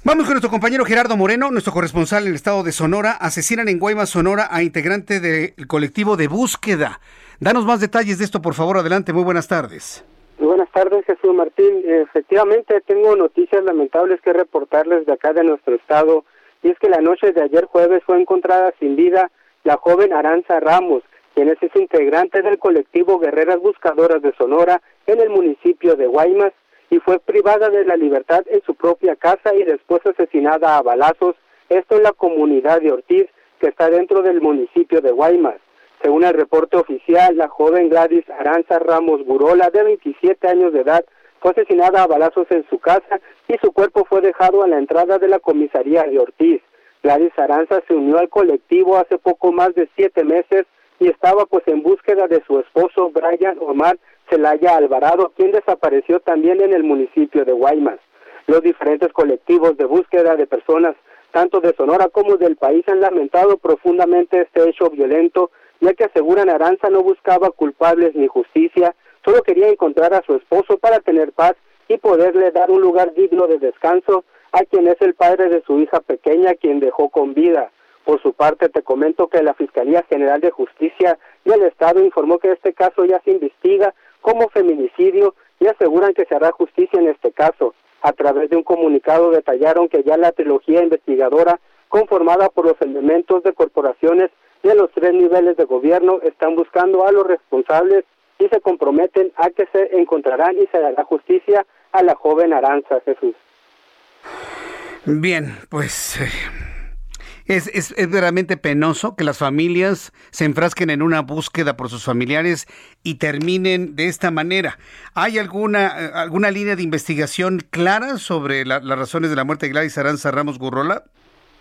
Vamos con nuestro compañero Gerardo Moreno, nuestro corresponsal en el estado de Sonora. Asesinan en Guaymas, Sonora, a integrante del colectivo de búsqueda. Danos más detalles de esto, por favor. Adelante, muy buenas tardes. Muy buenas tardes, Jesús Martín. Efectivamente, tengo noticias lamentables que reportarles de acá de nuestro estado. Y es que la noche de ayer jueves fue encontrada sin vida la joven Aranza Ramos, quien es integrante del colectivo Guerreras Buscadoras de Sonora en el municipio de Guaymas y fue privada de la libertad en su propia casa y después asesinada a balazos, esto en la comunidad de Ortiz, que está dentro del municipio de Guaymas. Según el reporte oficial, la joven Gladys Aranza Ramos Burola, de 27 años de edad, fue asesinada a balazos en su casa y su cuerpo fue dejado a la entrada de la comisaría de Ortiz. Gladys Aranza se unió al colectivo hace poco más de siete meses y estaba pues en búsqueda de su esposo Brian Omar Celaya Alvarado, quien desapareció también en el municipio de Guaymas. Los diferentes colectivos de búsqueda de personas, tanto de Sonora como del país, han lamentado profundamente este hecho violento ya que aseguran Aranza no buscaba culpables ni justicia, solo quería encontrar a su esposo para tener paz y poderle dar un lugar digno de descanso a quien es el padre de su hija pequeña, quien dejó con vida. Por su parte, te comento que la Fiscalía General de Justicia del Estado informó que este caso ya se investiga como feminicidio y aseguran que se hará justicia en este caso. A través de un comunicado detallaron que ya la trilogía investigadora, conformada por los elementos de corporaciones de los tres niveles de gobierno están buscando a los responsables y se comprometen a que se encontrarán y se dará justicia a la joven Aranza Jesús. Bien, pues eh, es, es, es, penoso que las familias se enfrasquen en una búsqueda por sus familiares y terminen de esta manera. ¿Hay alguna, eh, alguna línea de investigación clara sobre las razones de la muerte de Gladys Aranza Ramos Gurrola?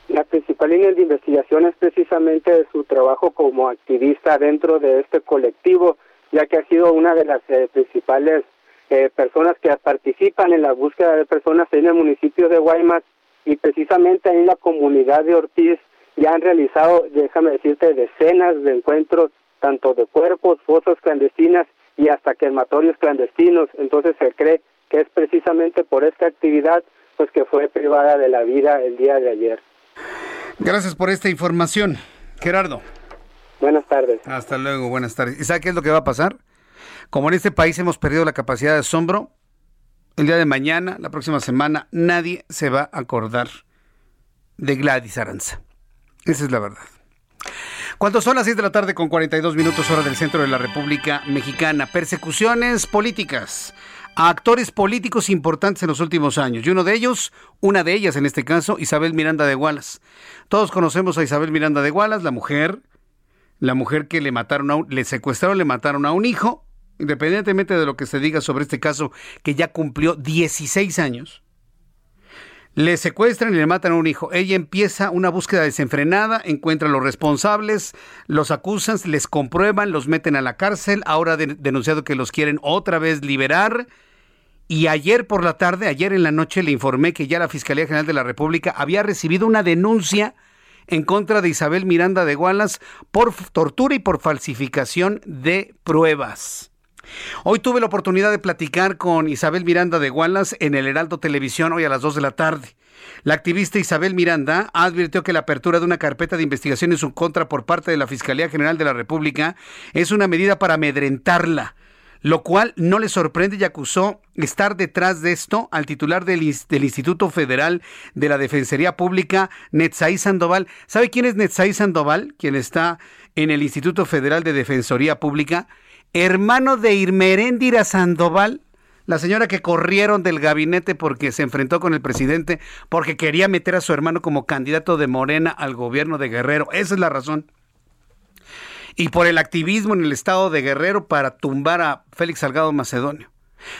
La principal línea de investigación es precisamente su trabajo como activista dentro de este colectivo, ya que ha sido una de las eh, principales eh, personas que participan en la búsqueda de personas en el municipio de Guaymas y precisamente en la comunidad de Ortiz ya han realizado, déjame decirte, decenas de encuentros, tanto de cuerpos, fosas clandestinas y hasta quematorios clandestinos. Entonces se cree que es precisamente por esta actividad pues que fue privada de la vida el día de ayer. Gracias por esta información, Gerardo. Buenas tardes. Hasta luego, buenas tardes. ¿Y sabe qué es lo que va a pasar? Como en este país hemos perdido la capacidad de asombro, el día de mañana, la próxima semana, nadie se va a acordar de Gladys Aranza. Esa es la verdad. Cuando son las 6 de la tarde con 42 minutos hora del centro de la República Mexicana, persecuciones políticas a actores políticos importantes en los últimos años. Y uno de ellos, una de ellas en este caso, Isabel Miranda de Gualas. Todos conocemos a Isabel Miranda de Gualas, la mujer, la mujer que le mataron, a le secuestraron, le mataron a un hijo, independientemente de lo que se diga sobre este caso, que ya cumplió 16 años. Le secuestran y le matan a un hijo. Ella empieza una búsqueda desenfrenada, encuentra a los responsables, los acusan, les comprueban, los meten a la cárcel. Ahora ha denunciado que los quieren otra vez liberar y ayer por la tarde, ayer en la noche, le informé que ya la Fiscalía General de la República había recibido una denuncia en contra de Isabel Miranda de Gualas por tortura y por falsificación de pruebas. Hoy tuve la oportunidad de platicar con Isabel Miranda de Wallace en el Heraldo Televisión hoy a las 2 de la tarde. La activista Isabel Miranda advirtió que la apertura de una carpeta de investigación en su contra por parte de la Fiscalía General de la República es una medida para amedrentarla lo cual no le sorprende y acusó estar detrás de esto al titular del, Instituto Federal de la Defensoría Pública, Netzaí Sandoval. ¿Sabe quién es Netzaí Sandoval? Quien está en el Instituto Federal de Defensoría Pública. Hermano de Irmeréndira Sandoval, la señora que corrieron del gabinete porque se enfrentó con el presidente, porque quería meter a su hermano como candidato de Morena al gobierno de Guerrero. Esa es la razón y por el activismo en el estado de Guerrero para tumbar a Félix Salgado Macedonio.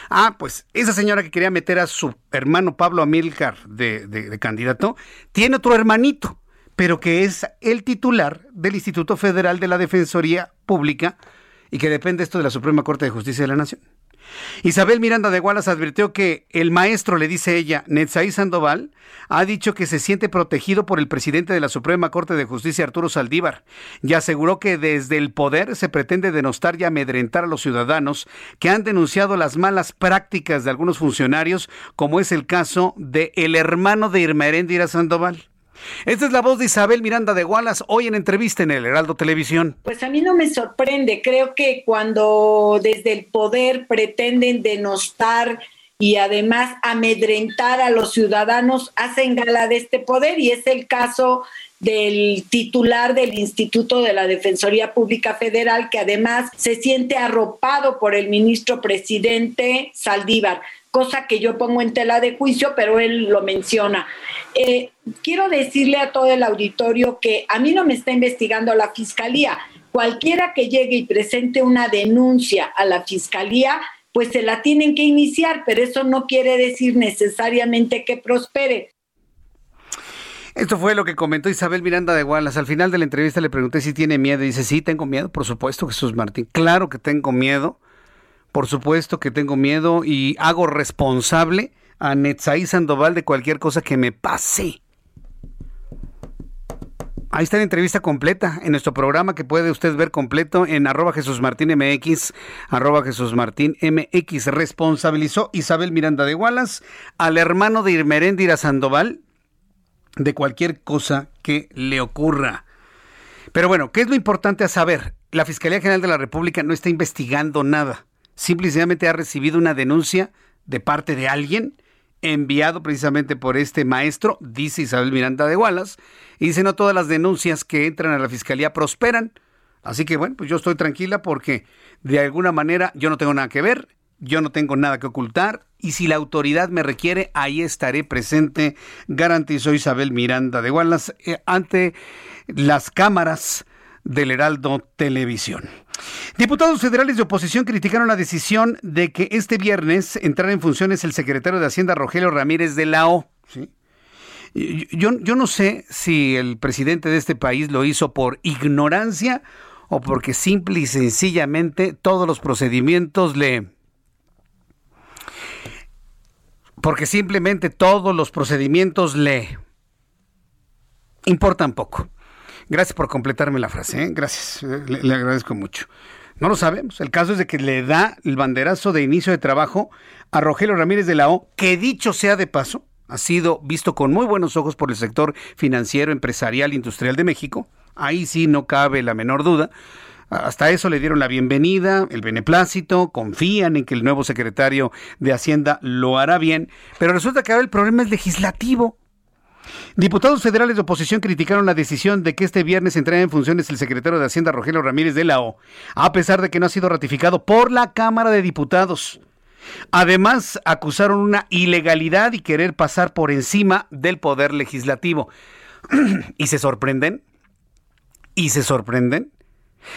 Ah, pues esa señora que quería meter a su hermano Pablo Amílcar de, de, candidato, tiene otro hermanito, pero que es el titular del Instituto Federal de la Defensoría Pública y que depende esto de la Suprema Corte de Justicia de la Nación. Isabel Miranda de Gualas advirtió que el maestro, le dice ella, Netzaí Sandoval, ha dicho que se siente protegido por el presidente de la Suprema Corte de Justicia, Arturo Saldívar, y aseguró que desde el poder se pretende denostar y amedrentar a los ciudadanos que han denunciado las malas prácticas de algunos funcionarios, como es el caso de el hermano de Irma Heréndira Sandoval. Esta es la voz de Isabel Miranda de Gualas hoy en entrevista en el Heraldo Televisión. Pues a mí no me sorprende, creo que cuando desde el poder pretenden denostar y además amedrentar a los ciudadanos, hacen gala de este poder y es el caso del titular del Instituto de la Defensoría Pública Federal, que además se siente arropado por el ministro presidente Saldívar cosa que yo pongo en tela de juicio, pero él lo menciona. Eh, quiero decirle a todo el auditorio que a mí no me está investigando la fiscalía. Cualquiera que llegue y presente una denuncia a la fiscalía, pues se la tienen que iniciar, pero eso no quiere decir necesariamente que prospere. Esto fue lo que comentó Isabel Miranda de Wallace. Al final de la entrevista le pregunté si tiene miedo. Y dice, sí, tengo miedo, por supuesto, Jesús Martín. Claro que tengo miedo. Por supuesto que tengo miedo y hago responsable a Netzaí Sandoval de cualquier cosa que me pase. Ahí está la entrevista completa en nuestro programa que puede usted ver completo en arroba Jesús Martín arroba Jesús Martín MX. Responsabilizó Isabel Miranda de Wallace al hermano de Irmeréndira Sandoval de cualquier cosa que le ocurra. Pero bueno, ¿qué es lo importante a saber? La Fiscalía General de la República no está investigando nada simplemente ha recibido una denuncia de parte de alguien enviado precisamente por este maestro, dice Isabel Miranda de Wallace, y dice no todas las denuncias que entran a la fiscalía prosperan. Así que bueno, pues yo estoy tranquila porque de alguna manera yo no tengo nada que ver, yo no tengo nada que ocultar y si la autoridad me requiere, ahí estaré presente, garantizó Isabel Miranda de Wallace eh, ante las cámaras del Heraldo Televisión. Diputados federales de oposición criticaron la decisión de que este viernes entrara en funciones el secretario de Hacienda Rogelio Ramírez de la O. Yo, yo no sé si el presidente de este país lo hizo por ignorancia o porque simple y sencillamente todos los procedimientos le... Porque simplemente todos los procedimientos le importan poco. Gracias por completarme la frase, ¿eh? gracias, le, agradezco mucho. No lo sabemos. El caso es de que le da el banderazo de inicio de trabajo a Rogelio Ramírez de la O, que dicho sea de paso, ha sido visto con muy buenos ojos por el sector financiero, empresarial, industrial de México. Ahí sí no cabe la menor duda. Hasta eso le dieron la bienvenida, el beneplácito, confían en que el nuevo secretario de Hacienda lo hará bien, pero resulta que ahora el problema es legislativo. Diputados federales de oposición criticaron la decisión de que este viernes entrara en funciones el secretario de Hacienda Rogelio Ramírez de la O, a pesar de que no ha sido ratificado por la Cámara de Diputados. Además, acusaron una ilegalidad y querer pasar por encima del poder legislativo. ¿Y se sorprenden? ¿Y se sorprenden?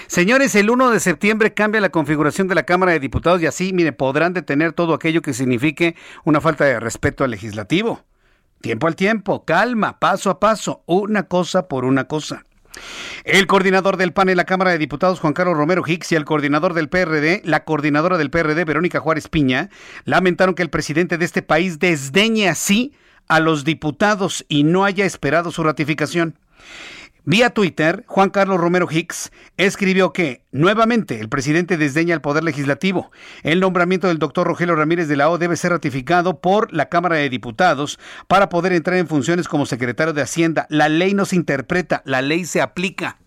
Señores, el 1 de septiembre cambia la configuración de la Cámara de Diputados y así, mire, podrán detener todo aquello que signifique una falta de respeto al legislativo. Tiempo al tiempo, calma, paso a paso, una cosa por una cosa. El coordinador del PAN en la Cámara de Diputados, Juan Carlos Romero Hicks, y el coordinador del PRD, la coordinadora del PRD, Verónica Juárez Piña, lamentaron que el presidente de este país desdeñe así a los diputados y no haya esperado su ratificación. Vía Twitter, Juan Carlos Romero Hicks escribió que nuevamente el presidente desdeña el poder legislativo. El nombramiento del doctor Rogelio Ramírez de la O debe ser ratificado por la Cámara de Diputados para poder entrar en funciones como secretario de Hacienda. La ley no se interpreta, la ley se aplica.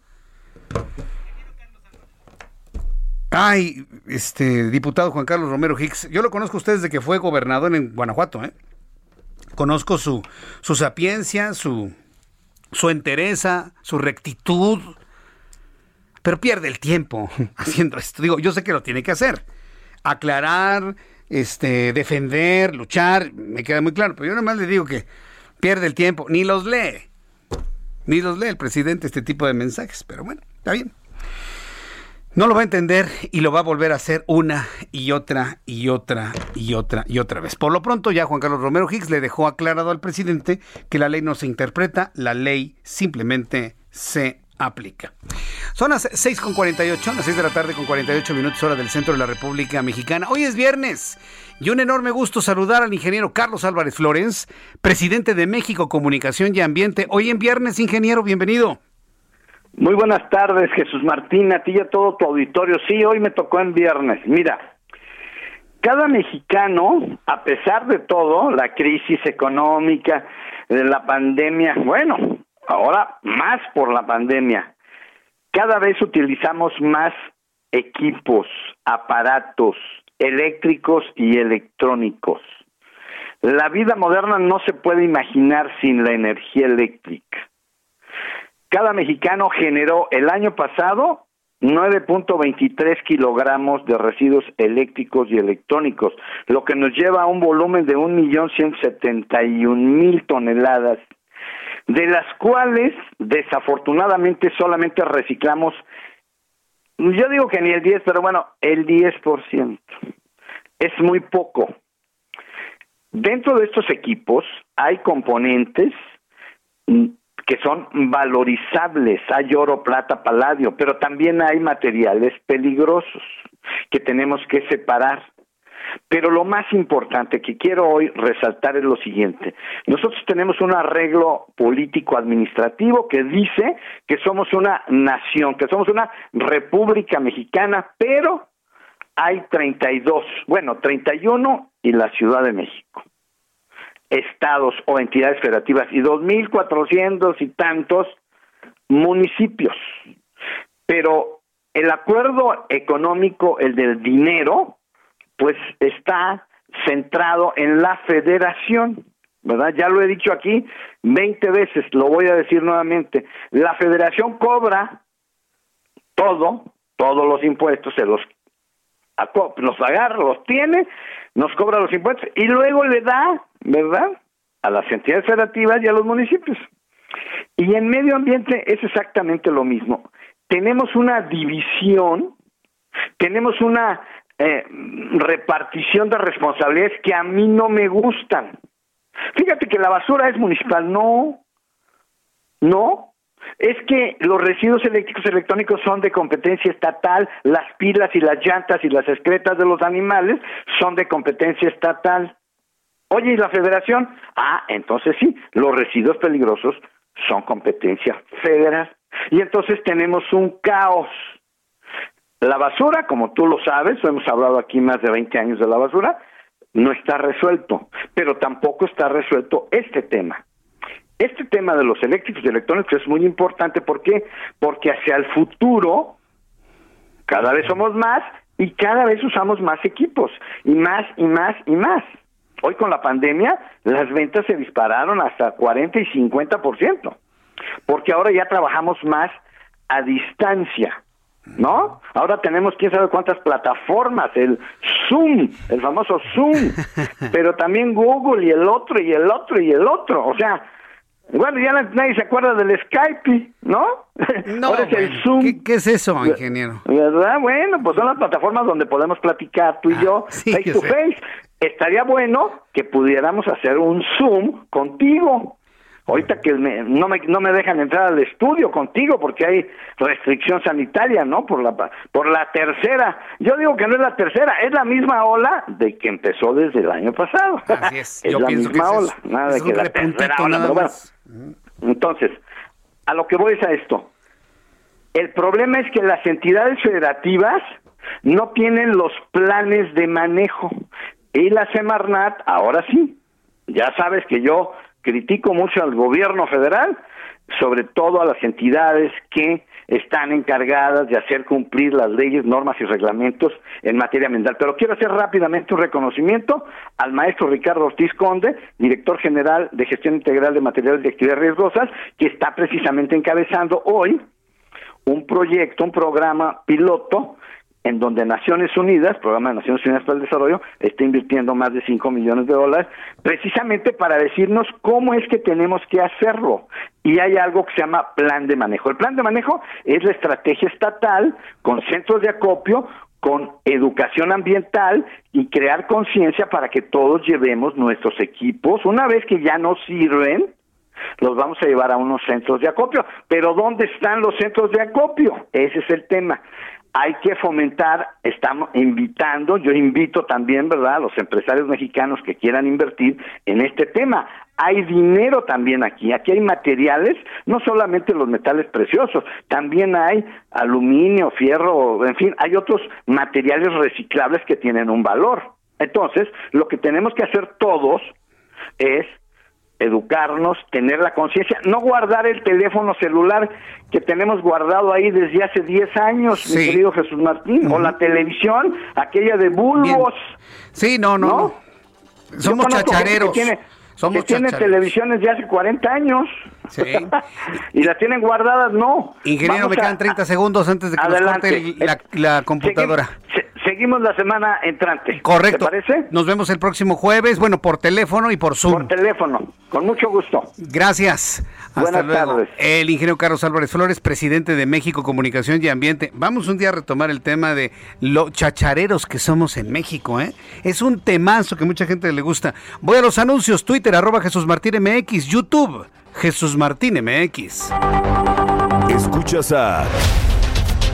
Ay, este diputado Juan Carlos Romero Hicks, yo lo conozco a usted desde que fue gobernador en Guanajuato, ¿eh? Conozco su, su sapiencia, su, su entereza, su rectitud, pero pierde el tiempo haciendo esto. Digo, yo sé que lo tiene que hacer. Aclarar, este, defender, luchar, me queda muy claro, pero yo nomás le digo que pierde el tiempo, ni los lee. Ni los lee el presidente este tipo de mensajes, pero bueno, está bien. No lo va a entender y lo va a volver a hacer una y otra y otra y otra y otra vez. Por lo pronto ya Juan Carlos Romero Hicks le dejó aclarado al presidente que la ley no se interpreta, la ley simplemente se aplica. Son las 6 con 48, las 6 de la tarde con 48 minutos hora del centro de la República Mexicana. Hoy es viernes y un enorme gusto saludar al ingeniero Carlos Álvarez Flores, presidente de México Comunicación y Ambiente. Hoy en viernes, ingeniero, bienvenido. Muy buenas tardes, Jesús Martín, a ti y a todo tu auditorio. Sí, hoy me tocó en viernes. Mira, cada mexicano, a pesar de todo, la crisis económica, de la pandemia, bueno, ahora más por la pandemia, cada vez utilizamos más equipos, aparatos eléctricos y electrónicos. La vida moderna no se puede imaginar sin la energía eléctrica cada mexicano generó el año pasado 9.23 kilogramos de residuos eléctricos y electrónicos, lo que nos lleva a un volumen de 1.171.000 toneladas, de las cuales desafortunadamente solamente reciclamos, yo digo que ni el 10, pero bueno, el 10%. Es muy poco. Dentro de estos equipos hay componentes que son valorizables, hay oro, plata, paladio, pero también hay materiales peligrosos que tenemos que separar. Pero lo más importante que quiero hoy resaltar es lo siguiente. Nosotros tenemos un arreglo político administrativo que dice que somos una nación, que somos una república mexicana, pero hay 32, bueno, 31 y la Ciudad de México estados o entidades federativas y dos mil cuatrocientos y tantos municipios. Pero el acuerdo económico, el del dinero, pues está centrado en la federación, ¿verdad? Ya lo he dicho aquí 20 veces, lo voy a decir nuevamente. La federación cobra todo, todos los impuestos, se los, los agarra, los tiene, nos cobra los impuestos y luego le da ¿verdad? A las entidades federativas y a los municipios. Y en medio ambiente es exactamente lo mismo. Tenemos una división, tenemos una eh, repartición de responsabilidades que a mí no me gustan. Fíjate que la basura es municipal, no, no, es que los residuos eléctricos electrónicos son de competencia estatal, las pilas y las llantas y las excretas de los animales son de competencia estatal. Oye, ¿y la federación? Ah, entonces sí, los residuos peligrosos son competencia federal. Y entonces tenemos un caos. La basura, como tú lo sabes, hemos hablado aquí más de 20 años de la basura, no está resuelto, pero tampoco está resuelto este tema. Este tema de los eléctricos y electrónicos es muy importante, ¿por qué? Porque hacia el futuro cada vez somos más y cada vez usamos más equipos, y más y más y más. Hoy con la pandemia las ventas se dispararon hasta 40 y 50%, porque ahora ya trabajamos más a distancia. ¿no? Ahora tenemos quién sabe cuántas plataformas, el Zoom, el famoso Zoom, pero también Google y el otro y el otro y el otro, o sea, bueno, ya nadie se acuerda del Skype, ¿no? No, Ahora es el Zoom. ¿qué, es eso, ingeniero? ¿Verdad? Bueno, pues son las plataformas donde podemos platicar tú y yo ah, face to face estaría bueno que pudiéramos hacer un Zoom contigo. Ahorita que no, me, no me dejan entrar al estudio contigo porque hay restricción sanitaria, ¿no? Por la, por la tercera. Yo digo que no es la tercera, es la misma ola de que empezó desde el año pasado. Así es. es la misma ola. nada de que la tercera ola. Entonces, a lo que voy es a esto. El problema es que las entidades federativas no tienen los planes de manejo. Y la Semarnat, ahora sí, ya sabes que yo critico mucho al gobierno federal, sobre todo a las entidades que están encargadas de hacer cumplir las leyes, normas y reglamentos en materia ambiental. Pero quiero hacer rápidamente un reconocimiento al maestro Ricardo Ortiz Conde, director general de Gestión Integral de Materiales de Actividades Riesgosas, que está precisamente encabezando hoy un proyecto, un programa piloto en donde Naciones Unidas, Programa de Naciones Unidas para el Desarrollo, está invirtiendo más de 5 millones de dólares, precisamente para decirnos cómo es que tenemos que hacerlo. Y hay algo que se llama plan de manejo. El plan de manejo es la estrategia estatal con centros de acopio, con educación ambiental y crear conciencia para que todos llevemos nuestros equipos, una vez que ya no sirven, los vamos a llevar a unos centros de acopio. Pero ¿dónde están los centros de acopio? Ese es el tema hay que fomentar, estamos invitando, yo invito también, ¿verdad?, a los empresarios mexicanos que quieran invertir en este tema. Hay dinero también aquí, aquí hay materiales, no solamente los metales preciosos, también hay aluminio, fierro, en fin, hay otros materiales reciclables que tienen un valor. Entonces, lo que tenemos que hacer todos es educarnos, tener la conciencia, no guardar el teléfono celular que tenemos guardado ahí desde hace 10 años, mi querido Jesús Martín, o la televisión, aquella de bulbos. Sí, no, no. Somos chachareros. Somos que tienen televisiones de hace 40 años. Sí. y las tienen guardadas, no. Ingeniero, me quedan 30 segundos antes de que nos corte la, computadora seguimos la semana entrante. Correcto. ¿Te parece? Nos vemos el próximo jueves, bueno, por teléfono y por Zoom. Por teléfono, con mucho gusto. Gracias. Buenas tardes. El ingeniero Carlos Álvarez Flores, presidente de México Comunicación y Ambiente. Vamos un día a retomar el tema de lo chachareros que somos en México, ¿eh? Es un temazo que mucha gente le gusta. Voy a los anuncios, Twitter, arroba Jesús Martín MX, YouTube, Jesús Martín MX. Escuchas a...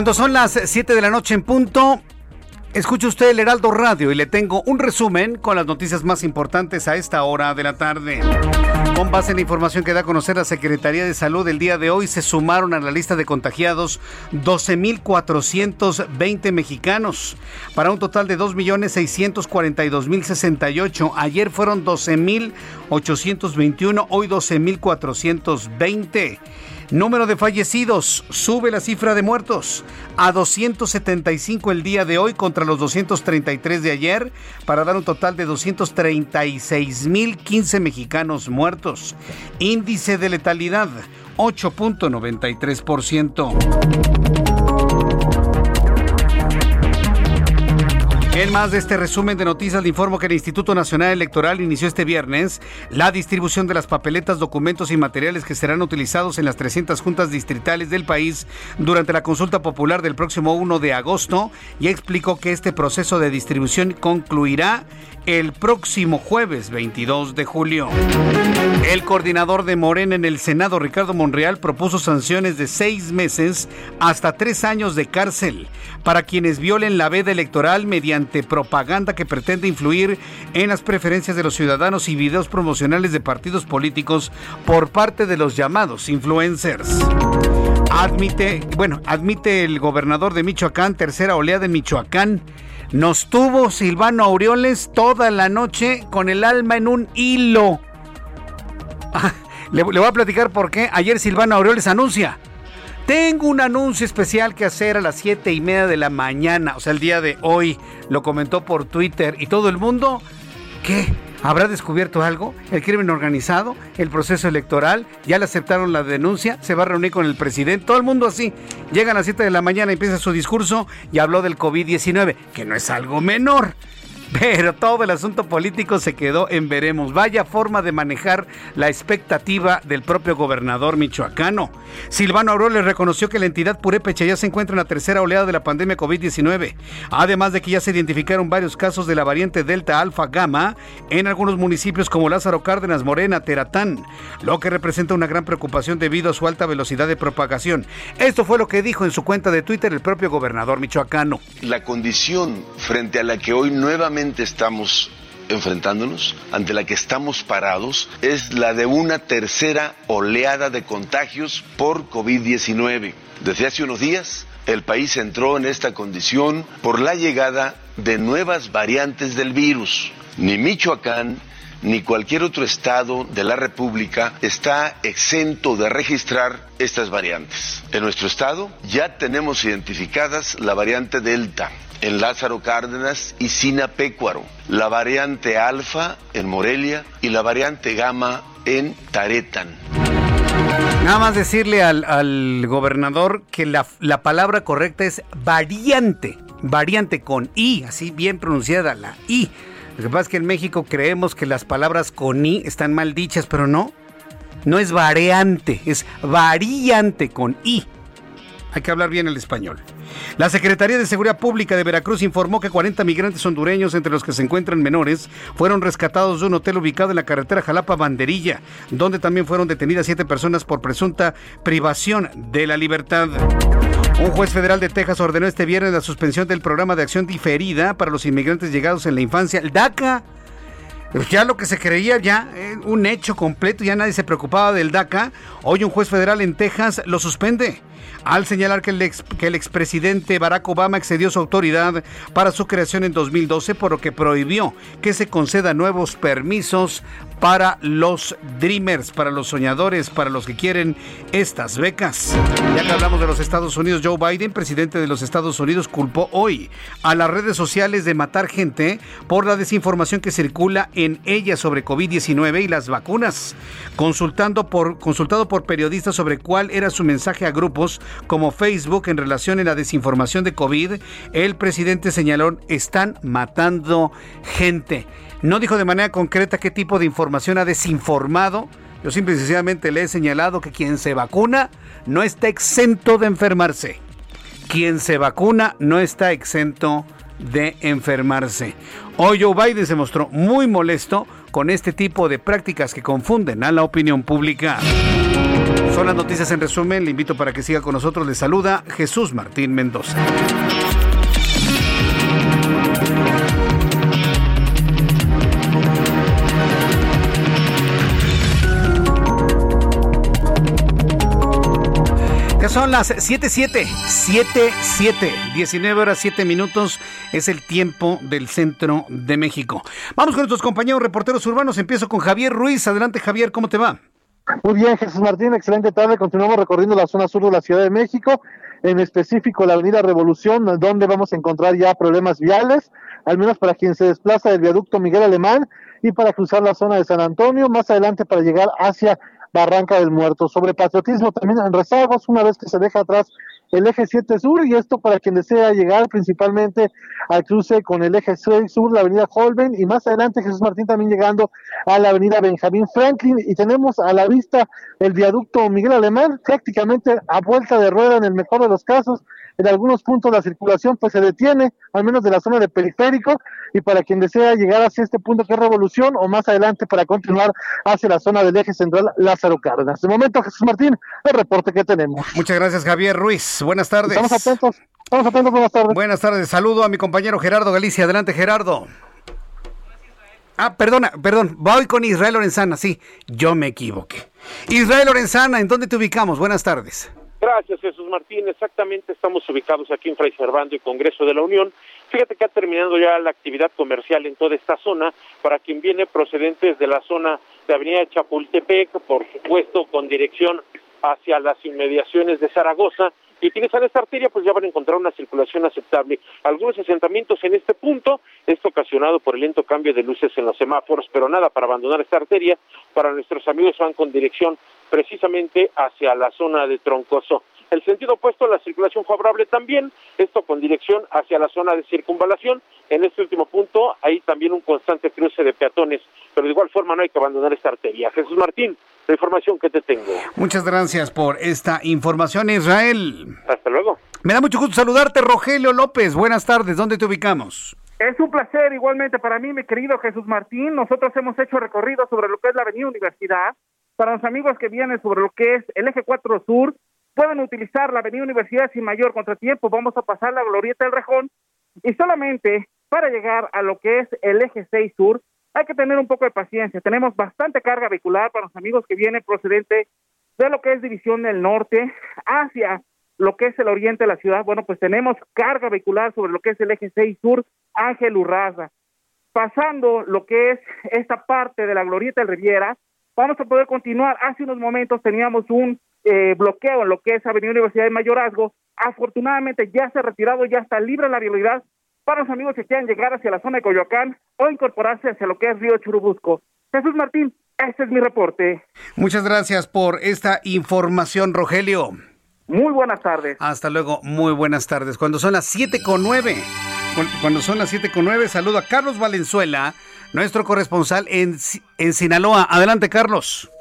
Cuando son las 7 de la noche en punto, escucha usted el Heraldo Radio y le tengo un resumen con las noticias más importantes a esta hora de la tarde. Con base en la información que da a conocer la Secretaría de Salud el día de hoy, se sumaron a la lista de contagiados 12.420 mexicanos, para un total de 2.642.068. Ayer fueron 12.821, hoy 12.420. Número de fallecidos, sube la cifra de muertos a 275 el día de hoy contra los 233 de ayer, para dar un total de 236.015 mexicanos muertos. Índice de letalidad, 8.93%. En más de este resumen de noticias, le informo que el Instituto Nacional Electoral inició este viernes la distribución de las papeletas, documentos y materiales que serán utilizados en las 300 juntas distritales del país durante la consulta popular del próximo 1 de agosto y explicó que este proceso de distribución concluirá el próximo jueves 22 de julio. El coordinador de Morena en el Senado, Ricardo Monreal, propuso sanciones de seis meses hasta tres años de cárcel para quienes violen la veda electoral mediante propaganda que pretende influir en las preferencias de los ciudadanos y videos promocionales de partidos políticos por parte de los llamados influencers. Admite, bueno, admite el gobernador de Michoacán, tercera oleada en Michoacán. Nos tuvo Silvano Aureoles toda la noche con el alma en un hilo. le, le voy a platicar por qué. Ayer Silvano Aureoles anuncia Tengo un anuncio especial que hacer a las siete y media de la mañana, o sea, el día de hoy. Lo comentó por Twitter y todo el mundo. ¿Qué? ¿Habrá descubierto algo? ¿El crimen organizado? ¿El proceso electoral? ¿Ya le aceptaron la denuncia? ¿Se va a reunir con el presidente? Todo el mundo así. Llega a las 7 de la mañana, empieza su discurso y habló del COVID-19, que no es algo menor. Pero todo el asunto político se quedó en veremos. Vaya forma de manejar la expectativa del propio gobernador michoacano. Silvano Aureoles reconoció que la entidad purépecha ya se encuentra en la tercera oleada de la pandemia COVID-19. Además de que ya se identificaron varios casos de la variante Delta Alfa Gamma en algunos municipios como Lázaro Cárdenas, Morena, Teratán, lo que representa una gran preocupación debido a su alta velocidad de propagación. Esto fue lo que dijo en su cuenta de Twitter el propio gobernador michoacano. La condición frente a la que hoy nuevamente estamos enfrentándonos, ante la que estamos parados, es la de una tercera oleada de contagios por COVID-19. Desde hace unos días, el país entró en esta condición por la llegada de nuevas variantes del virus. Ni Michoacán ni cualquier otro estado de la República está exento de registrar estas variantes. En nuestro estado ya tenemos identificadas la variante Delta, en Lázaro Cárdenas y Sinapecuaro, la variante alfa en Morelia y la variante gamma en Taretan. Nada más decirle al, gobernador que la, la, palabra correcta es variante, variante con I, así bien pronunciada la I. Lo que pasa es que en México creemos que las palabras con I están mal dichas, pero no. No es variante, es variante con I. Hay que hablar bien el español. La Secretaría de Seguridad Pública de Veracruz informó que 40 migrantes hondureños, entre los que se encuentran menores, fueron rescatados de un hotel ubicado en la carretera Jalapa-Banderilla, donde también fueron detenidas siete personas por presunta privación de la libertad. Un juez federal de Texas ordenó este viernes la suspensión del programa de acción diferida para los inmigrantes llegados en la infancia, el DACA. Ya lo que se creía ya, eh, un hecho completo, ya nadie se preocupaba del DACA. Hoy un juez federal en Texas lo suspende al señalar que el, ex, que expresidente Barack Obama excedió su autoridad para su creación en 2012, por lo que prohibió que se conceda nuevos permisos para los Dreamers, para los soñadores, para los que quieren estas becas. Ya que hablamos de los Estados Unidos, Joe Biden, presidente de los Estados Unidos, culpó hoy a las redes sociales de matar gente por la desinformación que circula en ellas sobre COVID-19 y las vacunas. Consultando por, consultado por periodistas sobre cuál era su mensaje a grupos como Facebook en relación a la desinformación de COVID, el presidente señaló, están matando gente. No dijo de manera concreta qué tipo de información ha desinformado. Yo simple y sencillamente le he señalado que quien se vacuna no está exento de enfermarse. Quien se vacuna no está exento de enfermarse. Hoy Joe Biden se mostró muy molesto con este tipo de prácticas que confunden a la opinión pública. Son las noticias en resumen. Le invito para que siga con nosotros. Le saluda Jesús Martín Mendoza. Ya son las 7.7, 7.7, 19 horas 7 minutos es el tiempo del centro de México. Vamos con nuestros compañeros reporteros urbanos. Empiezo con Javier Ruiz. Adelante, Javier, ¿cómo te va? Muy bien, Jesús Martín, excelente tarde. Continuamos recorriendo la zona sur de la Ciudad de México, en específico la Avenida Revolución, donde vamos a encontrar ya problemas viales, al menos para quien se desplaza del viaducto Miguel Alemán y para cruzar la zona de San Antonio, más adelante para llegar hacia Barranca del Muerto. Sobre patriotismo también en rezagos, una vez que se deja atrás el eje 7 sur y esto para quien desea llegar principalmente al cruce con el eje 6 sur, la avenida Holben y más adelante Jesús Martín también llegando a la avenida Benjamín Franklin y tenemos a la vista el viaducto Miguel Alemán prácticamente a vuelta de rueda en el mejor de los casos en algunos puntos la circulación pues se detiene, al menos de la zona de periférico, y para quien desea llegar hacia este punto que es Revolución o más adelante para continuar hacia la zona del eje central Lázaro Cárdenas. De momento, Jesús Martín, el reporte que tenemos. Muchas gracias, Javier Ruiz. Buenas tardes. Estamos atentos. Estamos atentos, buenas tardes. Buenas tardes. Saludo a mi compañero Gerardo Galicia. Adelante, Gerardo. Ah, perdona, perdón, voy con Israel Lorenzana, sí, yo me equivoqué. Israel Lorenzana, ¿en dónde te ubicamos? Buenas tardes. Gracias, Jesús Martín. Exactamente, estamos ubicados aquí en Fray Servando y Congreso de la Unión. Fíjate que ha terminado ya la actividad comercial en toda esta zona. Para quien viene procedentes de la zona de Avenida Chapultepec, por supuesto, con dirección hacia las inmediaciones de Zaragoza y utilizan esta arteria, pues ya van a encontrar una circulación aceptable. Algunos asentamientos en este punto, esto ocasionado por el lento cambio de luces en los semáforos, pero nada para abandonar esta arteria. Para nuestros amigos van con dirección precisamente hacia la zona de Troncoso. El sentido opuesto, la circulación favorable también, esto con dirección hacia la zona de circunvalación. En este último punto hay también un constante cruce de peatones, pero de igual forma no hay que abandonar esta arteria. Jesús Martín, la información que te tengo. Muchas gracias por esta información, Israel. Hasta luego. Me da mucho gusto saludarte, Rogelio López. Buenas tardes, ¿dónde te ubicamos? Es un placer igualmente para mí, mi querido Jesús Martín. Nosotros hemos hecho recorrido sobre lo que es la Avenida Universidad. Para los amigos que vienen sobre lo que es el eje 4 Sur, pueden utilizar la Avenida Universidad sin mayor contratiempo. Vamos a pasar la Glorieta del Rejón y solamente para llegar a lo que es el eje 6 Sur hay que tener un poco de paciencia. Tenemos bastante carga vehicular para los amigos que vienen procedente de lo que es División del Norte hacia lo que es el oriente de la ciudad. Bueno, pues tenemos carga vehicular sobre lo que es el eje 6 Sur, Ángel Urraza. Pasando lo que es esta parte de la Glorieta del Riviera, vamos a poder continuar. Hace unos momentos teníamos un eh, bloqueo en lo que es Avenida Universidad de Mayorazgo. Afortunadamente ya se ha retirado, ya está libre la vialidad para los amigos que quieran llegar hacia la zona de Coyoacán o incorporarse hacia lo que es Río Churubusco. Jesús Martín, este es mi reporte. Muchas gracias por esta información, Rogelio. Muy buenas tardes. Hasta luego, muy buenas tardes. Cuando son las siete con nueve, cuando son las siete con nueve, saludo a Carlos Valenzuela, nuestro corresponsal en, en Sinaloa. Adelante, Carlos.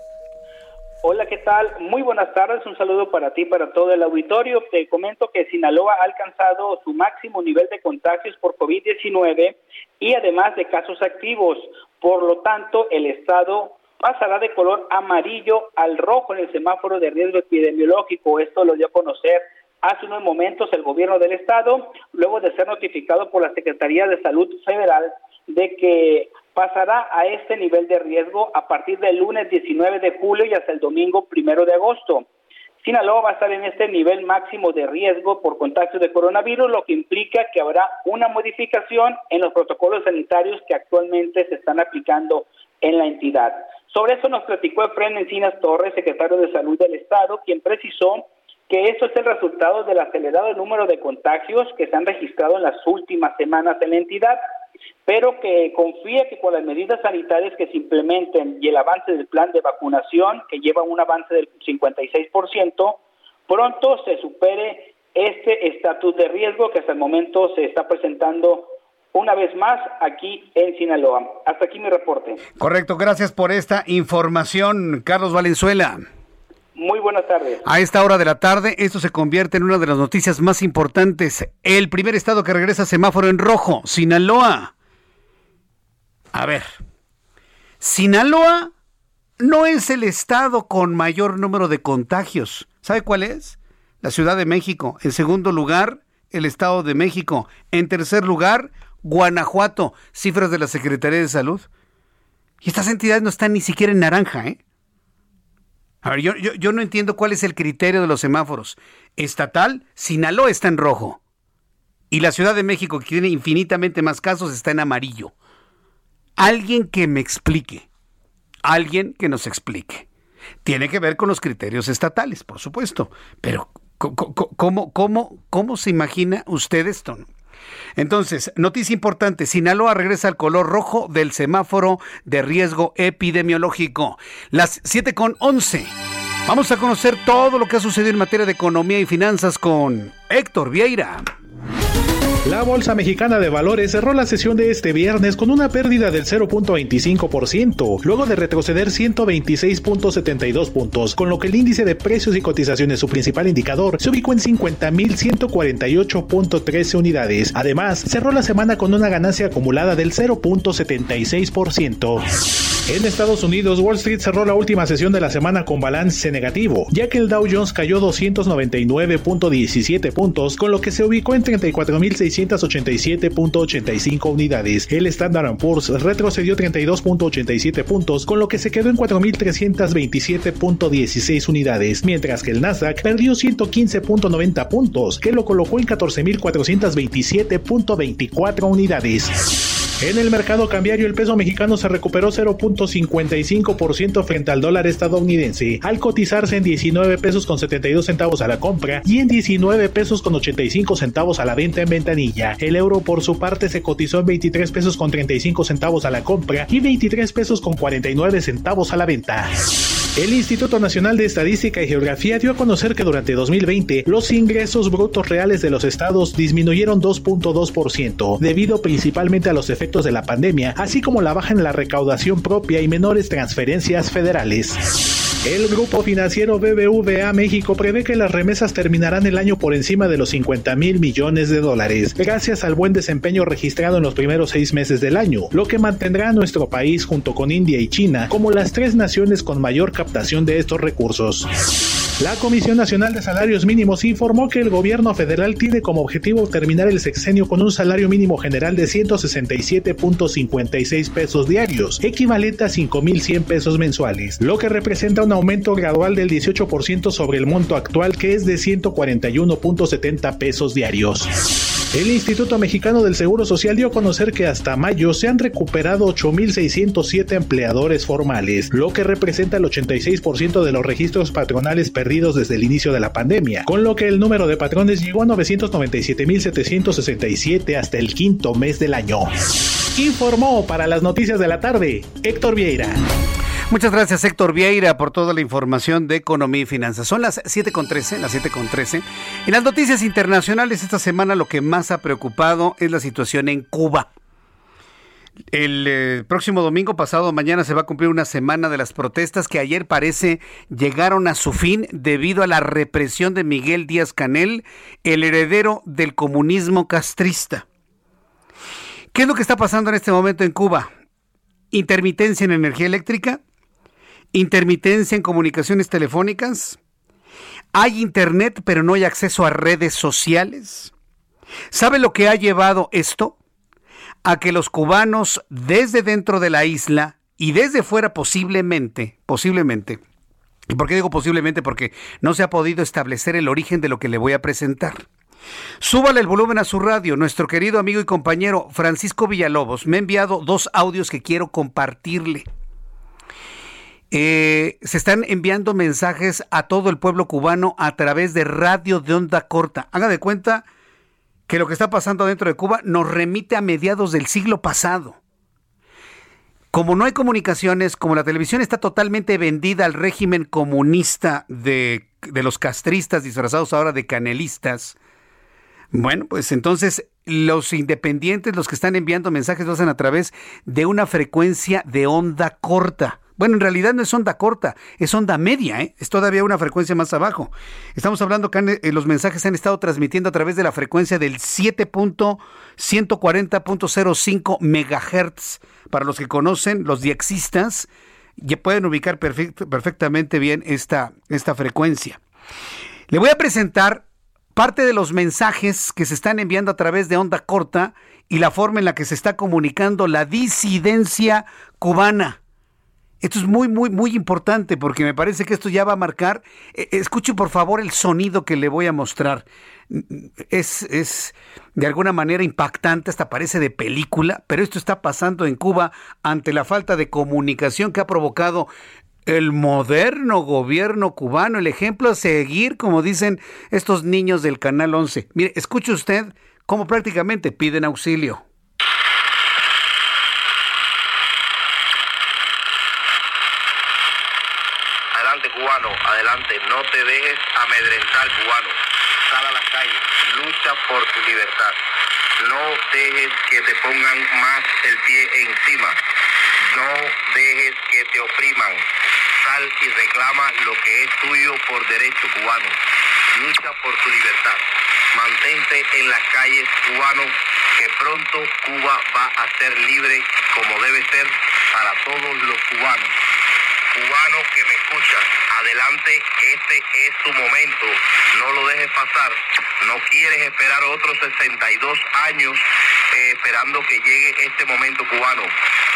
Hola, ¿qué tal? Muy buenas tardes. Un saludo para ti, para todo el auditorio. Te comento que Sinaloa ha alcanzado su máximo nivel de contagios por COVID-19 y además de casos activos. Por lo tanto, el estado pasará de color amarillo al rojo en el semáforo de riesgo epidemiológico. Esto lo dio a conocer hace unos momentos el gobierno del estado, luego de ser notificado por la Secretaría de Salud Federal de que pasará a este nivel de riesgo a partir del lunes 19 de julio y hasta el domingo primero de agosto. Sinaloa va a estar en este nivel máximo de riesgo por contagio de coronavirus, lo que implica que habrá una modificación en los protocolos sanitarios que actualmente se están aplicando en la entidad. Sobre eso nos platicó Efraín Encinas Torres, secretario de Salud del Estado, quien precisó que esto es el resultado del acelerado número de contagios que se han registrado en las últimas semanas en la entidad pero que confía que con las medidas sanitarias que se implementen y el avance del plan de vacunación, que lleva un avance del 56%, pronto se supere este estatus de riesgo que hasta el momento se está presentando una vez más aquí en Sinaloa. Hasta aquí mi reporte. Correcto, gracias por esta información, Carlos Valenzuela. Muy buenas tardes. A esta hora de la tarde, esto se convierte en una de las noticias más importantes. El primer estado que regresa semáforo en rojo, Sinaloa. A ver, Sinaloa no es el estado con mayor número de contagios. ¿Sabe cuál es? La Ciudad de México. En segundo lugar, el Estado de México. En tercer lugar, Guanajuato. Cifras de la Secretaría de Salud. Y estas entidades no están ni siquiera en naranja, ¿eh? A ver, yo, yo, yo no entiendo cuál es el criterio de los semáforos. Estatal, Sinaloa está en rojo. Y la Ciudad de México, que tiene infinitamente más casos, está en amarillo. Alguien que me explique. Alguien que nos explique. Tiene que ver con los criterios estatales, por supuesto. Pero, ¿cómo, cómo, cómo se imagina usted esto? Entonces, noticia importante, Sinaloa regresa al color rojo del semáforo de riesgo epidemiológico. Las 7 con 11. Vamos a conocer todo lo que ha sucedido en materia de economía y finanzas con Héctor Vieira. La Bolsa Mexicana de Valores cerró la sesión de este viernes con una pérdida del 0.25%, luego de retroceder 126.72 puntos, con lo que el índice de precios y cotizaciones, su principal indicador, se ubicó en 50.148.13 unidades. Además, cerró la semana con una ganancia acumulada del 0.76%. En Estados Unidos, Wall Street cerró la última sesión de la semana con balance negativo, ya que el Dow Jones cayó 299.17 puntos, con lo que se ubicó en 34.600 687.85 unidades. El Standard Poor's retrocedió 32.87 puntos, con lo que se quedó en 4.327.16 unidades, mientras que el Nasdaq perdió 115.90 puntos, que lo colocó en 14.427.24 unidades. En el mercado cambiario el peso mexicano se recuperó 0.55% frente al dólar estadounidense, al cotizarse en 19 pesos con 72 centavos a la compra y en 19 pesos con 85 centavos a la venta en ventanilla. El euro por su parte se cotizó en 23 pesos con 35 centavos a la compra y 23 pesos con 49 centavos a la venta. El Instituto Nacional de Estadística y Geografía dio a conocer que durante 2020 los ingresos brutos reales de los estados disminuyeron 2.2% debido principalmente a los efectos de la pandemia, así como la baja en la recaudación propia y menores transferencias federales. El grupo financiero BBVA México prevé que las remesas terminarán el año por encima de los 50 mil millones de dólares, gracias al buen desempeño registrado en los primeros seis meses del año, lo que mantendrá a nuestro país junto con India y China como las tres naciones con mayor captación de estos recursos. La Comisión Nacional de Salarios Mínimos informó que el gobierno federal tiene como objetivo terminar el sexenio con un salario mínimo general de 167.56 pesos diarios, equivalente a 5.100 pesos mensuales, lo que representa un aumento gradual del 18% sobre el monto actual que es de 141.70 pesos diarios. El Instituto Mexicano del Seguro Social dio a conocer que hasta mayo se han recuperado 8.607 empleadores formales, lo que representa el 86% de los registros patronales perdidos desde el inicio de la pandemia, con lo que el número de patrones llegó a 997.767 hasta el quinto mes del año. Informó para las noticias de la tarde Héctor Vieira. Muchas gracias Héctor Vieira por toda la información de economía y finanzas. Son las 7.13, las 7.13. En las noticias internacionales esta semana lo que más ha preocupado es la situación en Cuba. El eh, próximo domingo pasado mañana se va a cumplir una semana de las protestas que ayer parece llegaron a su fin debido a la represión de Miguel Díaz Canel, el heredero del comunismo castrista. ¿Qué es lo que está pasando en este momento en Cuba? Intermitencia en energía eléctrica, intermitencia en comunicaciones telefónicas, hay internet pero no hay acceso a redes sociales. ¿Sabe lo que ha llevado esto? A que los cubanos desde dentro de la isla y desde fuera posiblemente, posiblemente, ¿y por qué digo posiblemente? Porque no se ha podido establecer el origen de lo que le voy a presentar. Súbale el volumen a su radio. Nuestro querido amigo y compañero Francisco Villalobos me ha enviado dos audios que quiero compartirle. Eh, se están enviando mensajes a todo el pueblo cubano a través de radio de onda corta. Haga de cuenta que lo que está pasando dentro de Cuba nos remite a mediados del siglo pasado. Como no hay comunicaciones, como la televisión está totalmente vendida al régimen comunista de, de los castristas disfrazados ahora de canelistas, bueno, pues entonces los independientes, los que están enviando mensajes, lo hacen a través de una frecuencia de onda corta. Bueno, en realidad no es onda corta, es onda media, ¿eh? es todavía una frecuencia más abajo. Estamos hablando que eh, los mensajes se han estado transmitiendo a través de la frecuencia del 7.140.05 megahertz. Para los que conocen, los diexistas, ya pueden ubicar perfectamente bien esta, esta frecuencia. Le voy a presentar parte de los mensajes que se están enviando a través de onda corta y la forma en la que se está comunicando la disidencia cubana. Esto es muy, muy, muy importante porque me parece que esto ya va a marcar. Eh, escuche por favor el sonido que le voy a mostrar. Es, es de alguna manera impactante, hasta parece de película, pero esto está pasando en Cuba ante la falta de comunicación que ha provocado el moderno gobierno cubano, el ejemplo a seguir, como dicen estos niños del Canal 11. Mire, escuche usted cómo prácticamente piden auxilio. adelante, no te dejes amedrentar, cubano. Sal a las calles, lucha por tu libertad. No dejes que te pongan más el pie encima. No dejes que te opriman. Sal y reclama lo que es tuyo por derecho cubano. Lucha por tu libertad. Mantente en las calles cubano, que pronto Cuba va a ser libre como debe ser para todos los cubanos cubano que me escuchas, adelante, este es tu momento, no lo dejes pasar, no quieres esperar otros 62 años eh, esperando que llegue este momento cubano,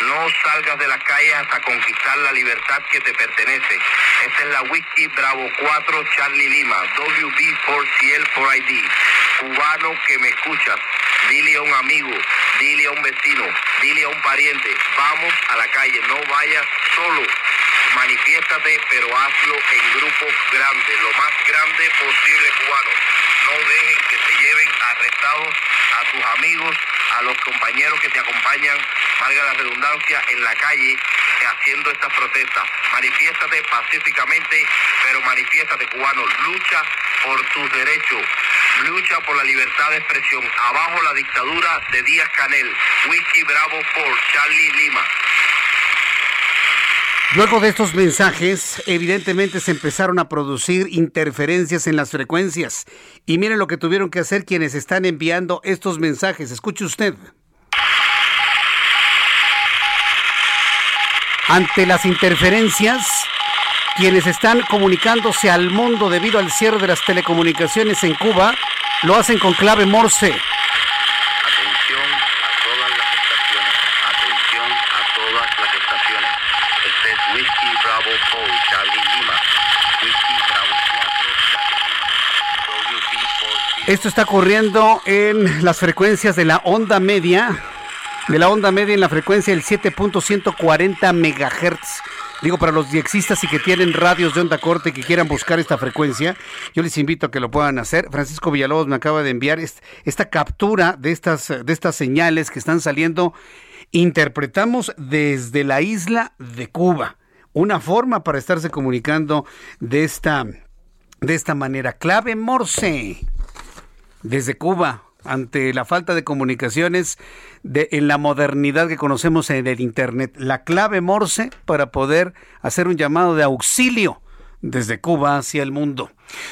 no salgas de las calles hasta conquistar la libertad que te pertenece. Esta es la Whisky Bravo 4 Charlie Lima, WB4CL4ID, cubano que me escuchas, dile a un amigo, dile a un vecino, dile a un pariente, vamos a la calle, no vayas solo. Manifiéstate, pero hazlo en grupos grandes, lo más grande posible, cubanos. No dejen que se lleven arrestados a tus amigos, a los compañeros que te acompañan, valga la redundancia, en la calle haciendo estas protestas. Manifiéstate pacíficamente, pero manifiéstate, cubano. Lucha por tus derechos. Lucha por la libertad de expresión. Abajo la dictadura de Díaz Canel. Whisky Bravo por Charlie Lima. Luego de estos mensajes, evidentemente se empezaron a producir interferencias en las frecuencias. Y miren lo que tuvieron que hacer quienes están enviando estos mensajes. Escuche usted. Ante las interferencias, quienes están comunicándose al mundo debido al cierre de las telecomunicaciones en Cuba, lo hacen con clave Morse. Atención a todas las estaciones. Atención a todas las estaciones. Este es Whisky Bravo Paul, Charlie Lima. Whisky Bravo 4, Charlie Lima. WB4. Esto está ocurriendo en las frecuencias de la onda media, de la onda media en la frecuencia del 7.140 megahertz. Digo, para los diexistas y que tienen radios de onda corta y que quieran buscar esta frecuencia, yo les invito a que lo puedan hacer. Francisco Villalobos me acaba de enviar est- esta captura de estas, de estas señales que están saliendo. Interpretamos desde la isla de Cuba. Una forma para estarse comunicando de esta, de esta manera. Clave Morse desde Cuba ante la falta de comunicaciones de, en la modernidad que conocemos en el Internet. La clave Morse para poder hacer un llamado de auxilio desde Cuba hacia el mundo.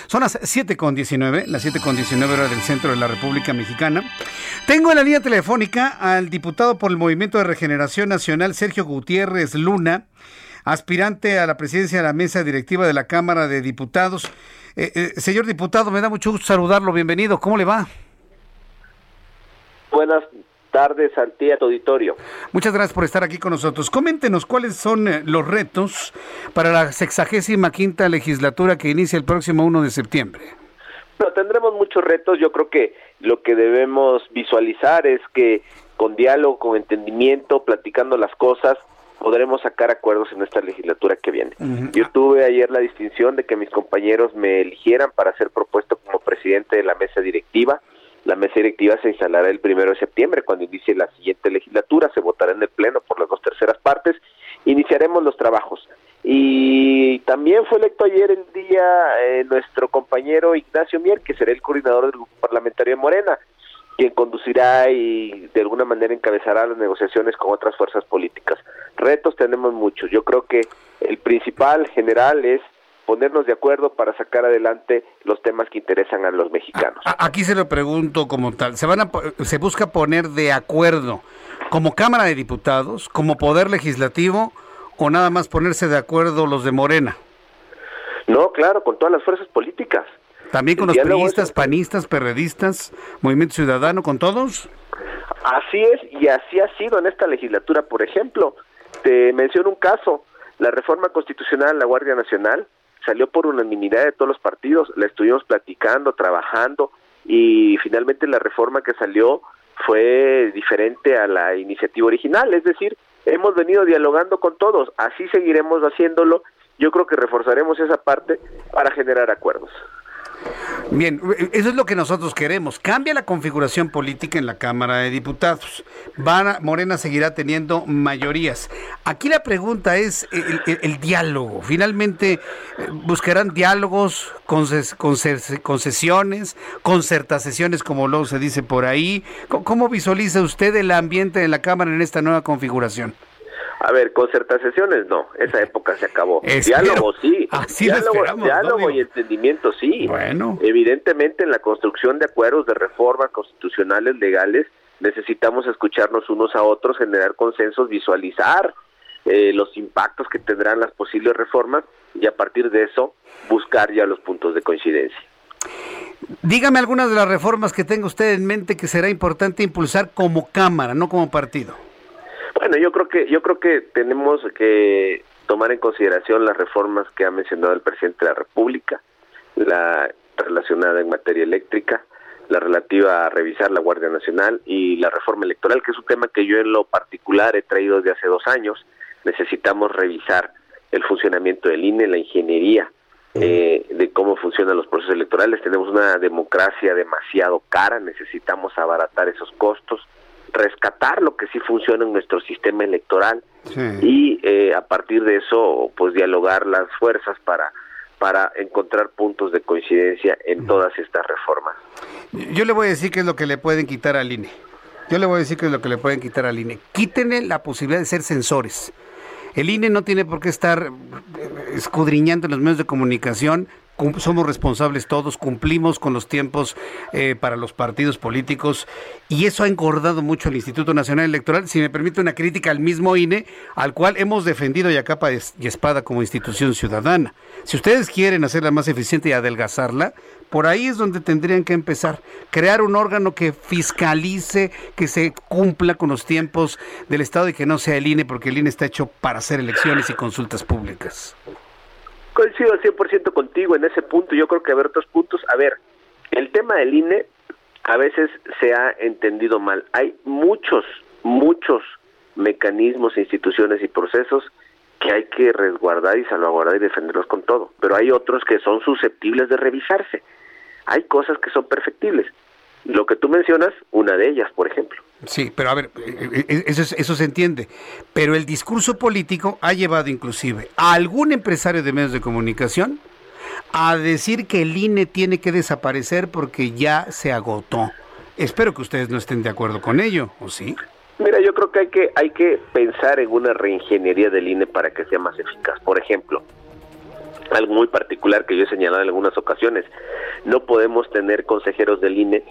Son las 7.19, las 7.19 horas del centro de la República Mexicana. Tengo en la línea telefónica al diputado por el Movimiento de Regeneración Nacional, Sergio Gutiérrez Luna, aspirante a la presidencia de la mesa directiva de la Cámara de Diputados. Eh, eh, señor diputado, me da mucho gusto saludarlo. Bienvenido. ¿Cómo le va? Buenas tardes a ti, a tu auditorio. Muchas gracias por estar aquí con nosotros. Coméntenos cuáles son eh, los retos para la sexagésima quinta legislatura que inicia el próximo 1 de septiembre. Pero tendremos muchos retos. Yo creo que lo que debemos visualizar es que con diálogo, con entendimiento, platicando las cosas, podremos sacar acuerdos en esta legislatura que viene. Yo tuve ayer la distinción de que mis compañeros me eligieran para ser propuesto como presidente de la mesa directiva. La mesa directiva se instalará el primero de septiembre, cuando inicie la siguiente legislatura, se votará en el Pleno por las dos terceras partes, iniciaremos los trabajos. Y también fue electo ayer el día eh, nuestro compañero Ignacio Mier, que será el coordinador del grupo parlamentario de Morena, quien conducirá y de alguna manera encabezará las negociaciones con otras fuerzas políticas. Retos tenemos muchos. Yo creo que el principal general es ponernos de acuerdo para sacar adelante los temas que interesan a los mexicanos. Aquí se lo pregunto como tal. ¿Se, van a, ¿Se busca poner de acuerdo como Cámara de Diputados, como Poder Legislativo o nada más ponerse de acuerdo los de Morena? No, claro, con todas las fuerzas políticas. También con El los priistas, panistas, perredistas, Movimiento Ciudadano, con todos. Así es, y así ha sido en esta legislatura. Por ejemplo, te menciono un caso, la reforma constitucional de la Guardia Nacional salió por unanimidad de todos los partidos, la estuvimos platicando, trabajando, y finalmente la reforma que salió fue diferente a la iniciativa original, es decir, hemos venido dialogando con todos, así seguiremos haciéndolo, yo creo que reforzaremos esa parte para generar acuerdos. Bien, eso es lo que nosotros queremos. Cambia la configuración política en la Cámara de Diputados. Van a- Morena seguirá teniendo mayorías. Aquí la pregunta es el, diálogo. Finalmente, eh, buscarán diálogos, conces- concesiones, concertaciones, como luego se dice por ahí. ¿Cómo, cómo visualiza usted el ambiente de la Cámara en esta nueva configuración? A ver, concertaciones no, esa época se acabó. Espero. Diálogo sí, Así lo diálogo, diálogo y entendimiento sí. Bueno. Evidentemente en la construcción de acuerdos de reformas constitucionales legales necesitamos escucharnos unos a otros, generar consensos, visualizar eh, los impactos que tendrán las posibles reformas y a partir de eso buscar ya los puntos de coincidencia. Dígame algunas de las reformas que tenga usted en mente que será importante impulsar como Cámara, no como partido. Bueno, yo creo que yo creo que tenemos que tomar en consideración las reformas que ha mencionado el presidente de la República, la relacionada en materia eléctrica, la relativa a revisar la Guardia Nacional y la reforma electoral, que es un tema que yo en lo particular he traído desde hace dos años. Necesitamos revisar el funcionamiento del INE, la ingeniería eh, de cómo funcionan los procesos electorales. Tenemos una democracia demasiado cara, necesitamos abaratar esos costos, rescatar lo que sí funciona en nuestro sistema electoral y eh, a partir de eso, pues dialogar las fuerzas para para encontrar puntos de coincidencia en todas estas reformas. Yo le voy a decir qué es lo que le pueden quitar al INE. Yo le voy a decir qué es lo que le pueden quitar al INE. Quítenle la posibilidad de ser censores. El INE no tiene por qué estar escudriñando en los medios de comunicación somos responsables todos, cumplimos con los tiempos eh, para los partidos políticos y eso ha engordado mucho el Instituto Nacional Electoral. Si me permite una crítica al mismo INE, al cual hemos defendido ya capa y espada como institución ciudadana. Si ustedes quieren hacerla más eficiente y adelgazarla, por ahí es donde tendrían que empezar. Crear un órgano que fiscalice, que se cumpla con los tiempos del Estado y que no sea el INE, porque el INE está hecho para hacer elecciones y consultas públicas. Coincido al 100% contigo en ese punto. Yo creo que haber otros puntos. A ver, el tema del INE a veces se ha entendido mal. Hay muchos, muchos mecanismos, instituciones y procesos que hay que resguardar y salvaguardar y defenderlos con todo. Pero hay otros que son susceptibles de revisarse. Hay cosas que son perfectibles. Lo que tú mencionas, una de ellas, por ejemplo. Sí, pero a ver, eh, eh, eso, eso se entiende. Pero el discurso político ha llevado inclusive a algún empresario de medios de comunicación a decir que el INE tiene que desaparecer porque ya se agotó. Espero que ustedes no estén de acuerdo con ello, ¿o sí? Mira, yo creo que hay que hay que pensar en una reingeniería del INE para que sea más eficaz. Por ejemplo, algo muy particular que yo he señalado en algunas ocasiones, no podemos tener consejeros del INE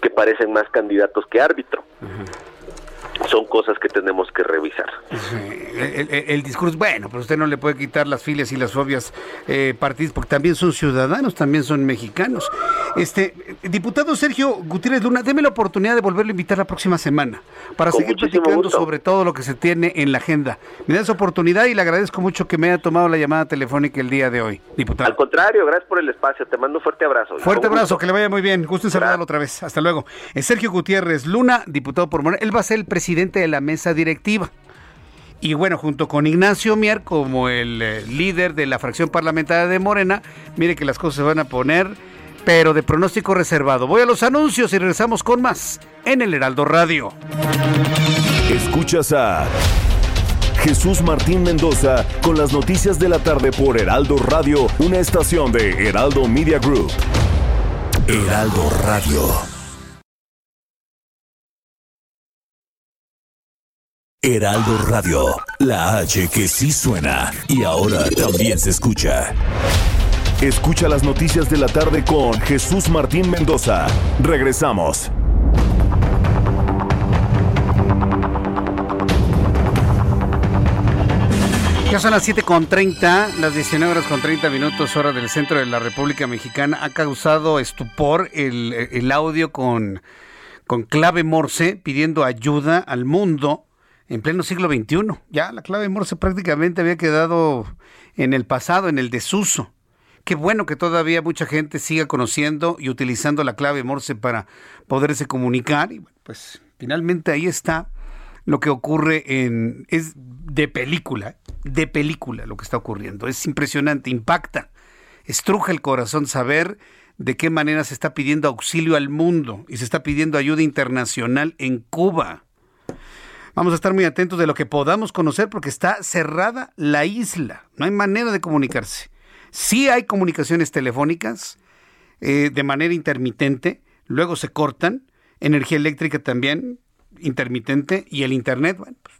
que parecen más candidatos que árbitro son cosas que tenemos que revisar. El, discurso, bueno, pero usted no le puede quitar las filias y las fobias eh, partidos, porque también son ciudadanos, también son mexicanos. Este, diputado Sergio Gutiérrez Luna, déme la oportunidad de volverlo a invitar la próxima semana para seguir platicando sobre todo lo que se tiene en la agenda. Me da esa oportunidad y le agradezco mucho que me haya tomado la llamada telefónica el día de hoy, diputado. Al contrario, gracias por el espacio, te mando un fuerte abrazo. Fuerte abrazo, que le vaya muy bien, gusto en saludarlo otra vez. Hasta luego. Es Sergio Gutiérrez Luna, diputado por Morena, él va a ser el presidente presidente de la mesa directiva. Y bueno, junto con Ignacio Mier como el eh, líder de la fracción parlamentaria de Morena, mire que las cosas se van a poner, pero de pronóstico reservado. Voy a los anuncios y regresamos con más en el Heraldo Radio. Escuchas a Jesús Martín Mendoza con las noticias de la tarde por Heraldo Radio, una estación de Heraldo Media Group. Heraldo Radio. Heraldo Radio, la H que sí suena y ahora también se escucha. Escucha las noticias de la tarde con Jesús Martín Mendoza. Regresamos. Ya son las 7.30, las 19 horas con 30 minutos, hora del centro de la República Mexicana. Ha causado estupor el, el audio con, con clave Morse pidiendo ayuda al mundo en pleno siglo XXI. Ya la clave Morse prácticamente había quedado en el pasado, en el desuso. Qué bueno que todavía mucha gente siga conociendo y utilizando la clave Morse para poderse comunicar. Y pues finalmente ahí está lo que ocurre en... Es de película, de película lo que está ocurriendo. Es impresionante, impacta, estruja el corazón saber de qué manera se está pidiendo auxilio al mundo y se está pidiendo ayuda internacional en Cuba. Vamos a estar muy atentos de lo que podamos conocer porque está cerrada la isla. No hay manera de comunicarse. Sí hay comunicaciones telefónicas eh, de manera intermitente, luego se cortan, energía eléctrica también intermitente y el Internet, bueno, pues,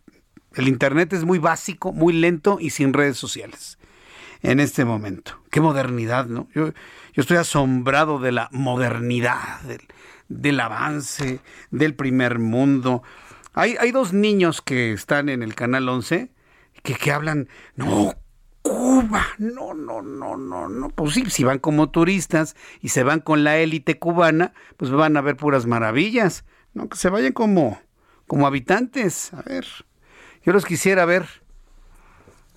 el Internet es muy básico, muy lento y sin redes sociales en este momento. Qué modernidad, ¿no? Yo, estoy asombrado de la modernidad, del avance, del primer mundo. Hay, dos niños que están en el Canal 11 que, que hablan, no, Cuba, no, no, no, no, no. Pues sí, si van como turistas y se van con la élite cubana, pues van a ver puras maravillas. No, que se vayan como, como habitantes. A ver, yo los quisiera ver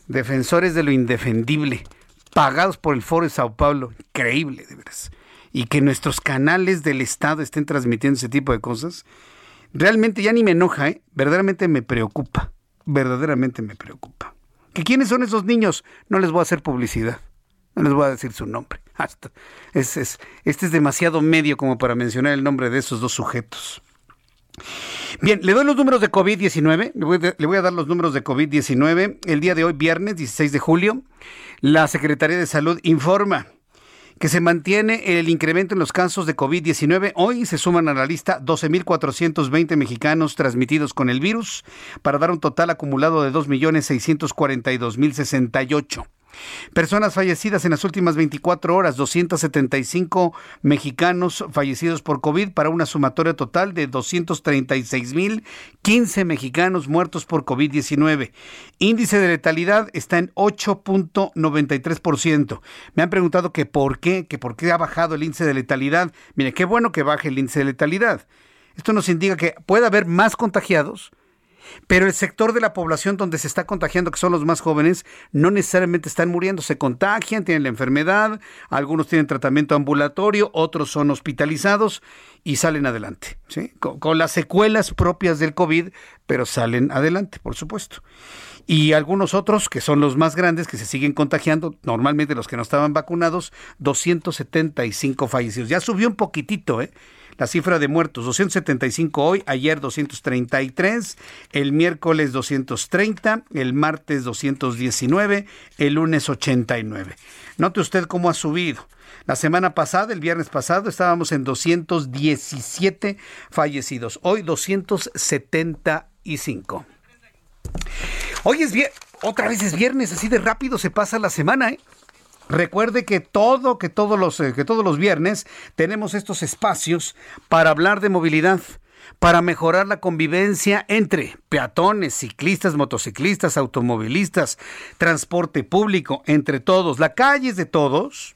defensores de lo indefendible, pagados por el Foro de Sao Paulo. Increíble, de veras. y que nuestros canales del Estado estén transmitiendo ese tipo de cosas, realmente ya ni me enoja, ¿eh? verdaderamente me preocupa, verdaderamente me preocupa. ¿Que quiénes son esos niños? No les voy a hacer publicidad, no les voy a decir su nombre. Hasta, es, es, este es demasiado medio como para mencionar el nombre de esos dos sujetos. Bien, le doy los números de COVID-19. Le, le, voy a dar los números de COVID-19. El día de hoy, viernes 16 de julio, la Secretaría de Salud informa que se mantiene el incremento en los casos de COVID-19. Hoy se suman a la lista 12.420 mexicanos transmitidos con el virus para dar un total acumulado de 2.642.068. Personas fallecidas en las últimas 24 horas, 275 mexicanos fallecidos por COVID para una sumatoria total de 236.015 mexicanos muertos por COVID-19. Índice de letalidad está en 8.93%. Me han preguntado que por qué, que por qué ha bajado el índice de letalidad. Mire, qué bueno que baje el índice de letalidad. Esto nos indica que puede haber más contagiados, pero el sector de la población donde se está contagiando, que son los más jóvenes, no necesariamente están muriendo, se contagian, tienen la enfermedad, algunos tienen tratamiento ambulatorio, otros son hospitalizados y salen adelante, ¿sí? con, con las secuelas propias del COVID, pero salen adelante, por supuesto y algunos otros que son los más grandes que se siguen contagiando, normalmente los que no estaban vacunados, 275 fallecidos. Ya subió un poquitito, ¿eh? La cifra de muertos, 275 hoy, ayer 233, el miércoles 230, el martes 219, el lunes 89. Note usted cómo ha subido. La semana pasada, el viernes pasado, estábamos en 217 fallecidos. Hoy 275. Hoy es viernes, otra vez es viernes, así de rápido se pasa la semana, ¿eh? Recuerde que todo, que todos los, eh, que todos los viernes tenemos estos espacios para hablar de movilidad, para mejorar la convivencia entre peatones, ciclistas, motociclistas, automovilistas, transporte público, entre todos. La calle es de todos,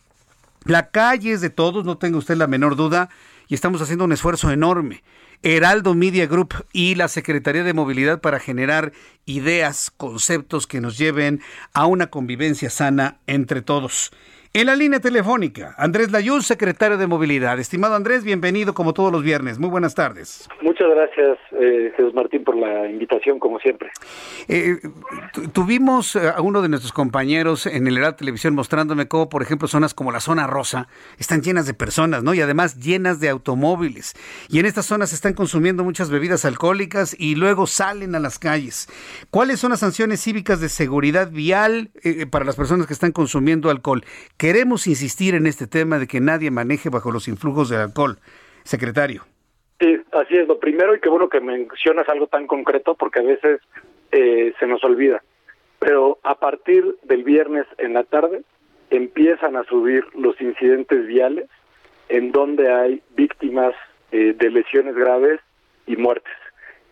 la calle es de todos, no tenga usted la menor duda, y estamos haciendo un esfuerzo enorme. Heraldo Media Group y la Secretaría de Movilidad para generar ideas, conceptos que nos lleven a una convivencia sana entre todos. En la línea telefónica, Andrés Layún, secretario de Movilidad. Estimado Andrés, bienvenido como todos los viernes. Muy buenas tardes. Muchas gracias, eh, Jesús Martín, por la invitación, como siempre. Eh, tuvimos a uno de nuestros compañeros en el Heraldo Televisión mostrándome cómo, por ejemplo, zonas como la zona rosa están llenas de personas, ¿no? Y además llenas de automóviles. Y en estas zonas están consumiendo muchas bebidas alcohólicas y luego salen a las calles. ¿Cuáles son las sanciones cívicas de seguridad vial eh, para las personas que están consumiendo alcohol? Queremos insistir en este tema de que nadie maneje bajo los influjos del alcohol. Secretario. Sí, así es. Lo primero, y qué bueno que mencionas algo tan concreto, porque a veces eh, se nos olvida. Pero a partir del viernes en la tarde empiezan a subir los incidentes viales en donde hay víctimas eh, de lesiones graves y muertes.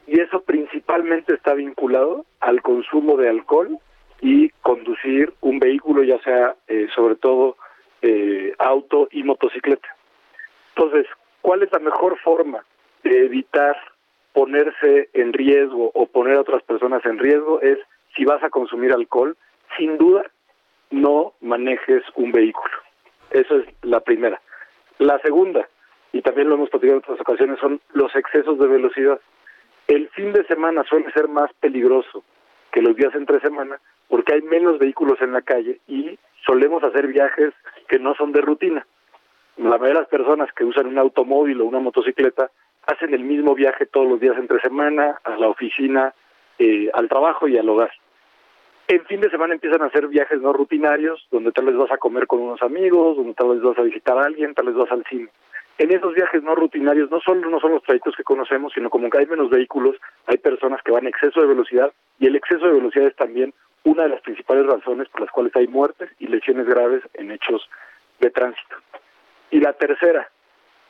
Y eso principalmente está vinculado al consumo de alcohol y conducir un vehículo, ya sea eh, sobre todo eh, auto y motocicleta. Entonces, ¿cuál es la mejor forma de evitar ponerse en riesgo o poner a otras personas en riesgo? Es si vas a consumir alcohol, sin duda no manejes un vehículo. Esa es la primera. La segunda, y también lo hemos platicado en otras ocasiones, son los excesos de velocidad. El fin de semana suele ser más peligroso que los días entre semana porque hay menos vehículos en la calle y solemos hacer viajes que no son de rutina. La mayoría de las personas que usan un automóvil o una motocicleta hacen el mismo viaje todos los días entre semana, a la oficina, eh, al trabajo y al hogar. En fin de semana empiezan a hacer viajes no rutinarios, donde tal vez vas a comer con unos amigos, donde tal vez vas a visitar a alguien, tal vez vas al cine. En esos viajes no rutinarios no solo no son los trayectos que conocemos, sino como que hay menos vehículos, hay personas que van a exceso de velocidad y el exceso de velocidad es también una de las principales razones por las cuales hay muertes y lesiones graves en hechos de tránsito. Y la tercera,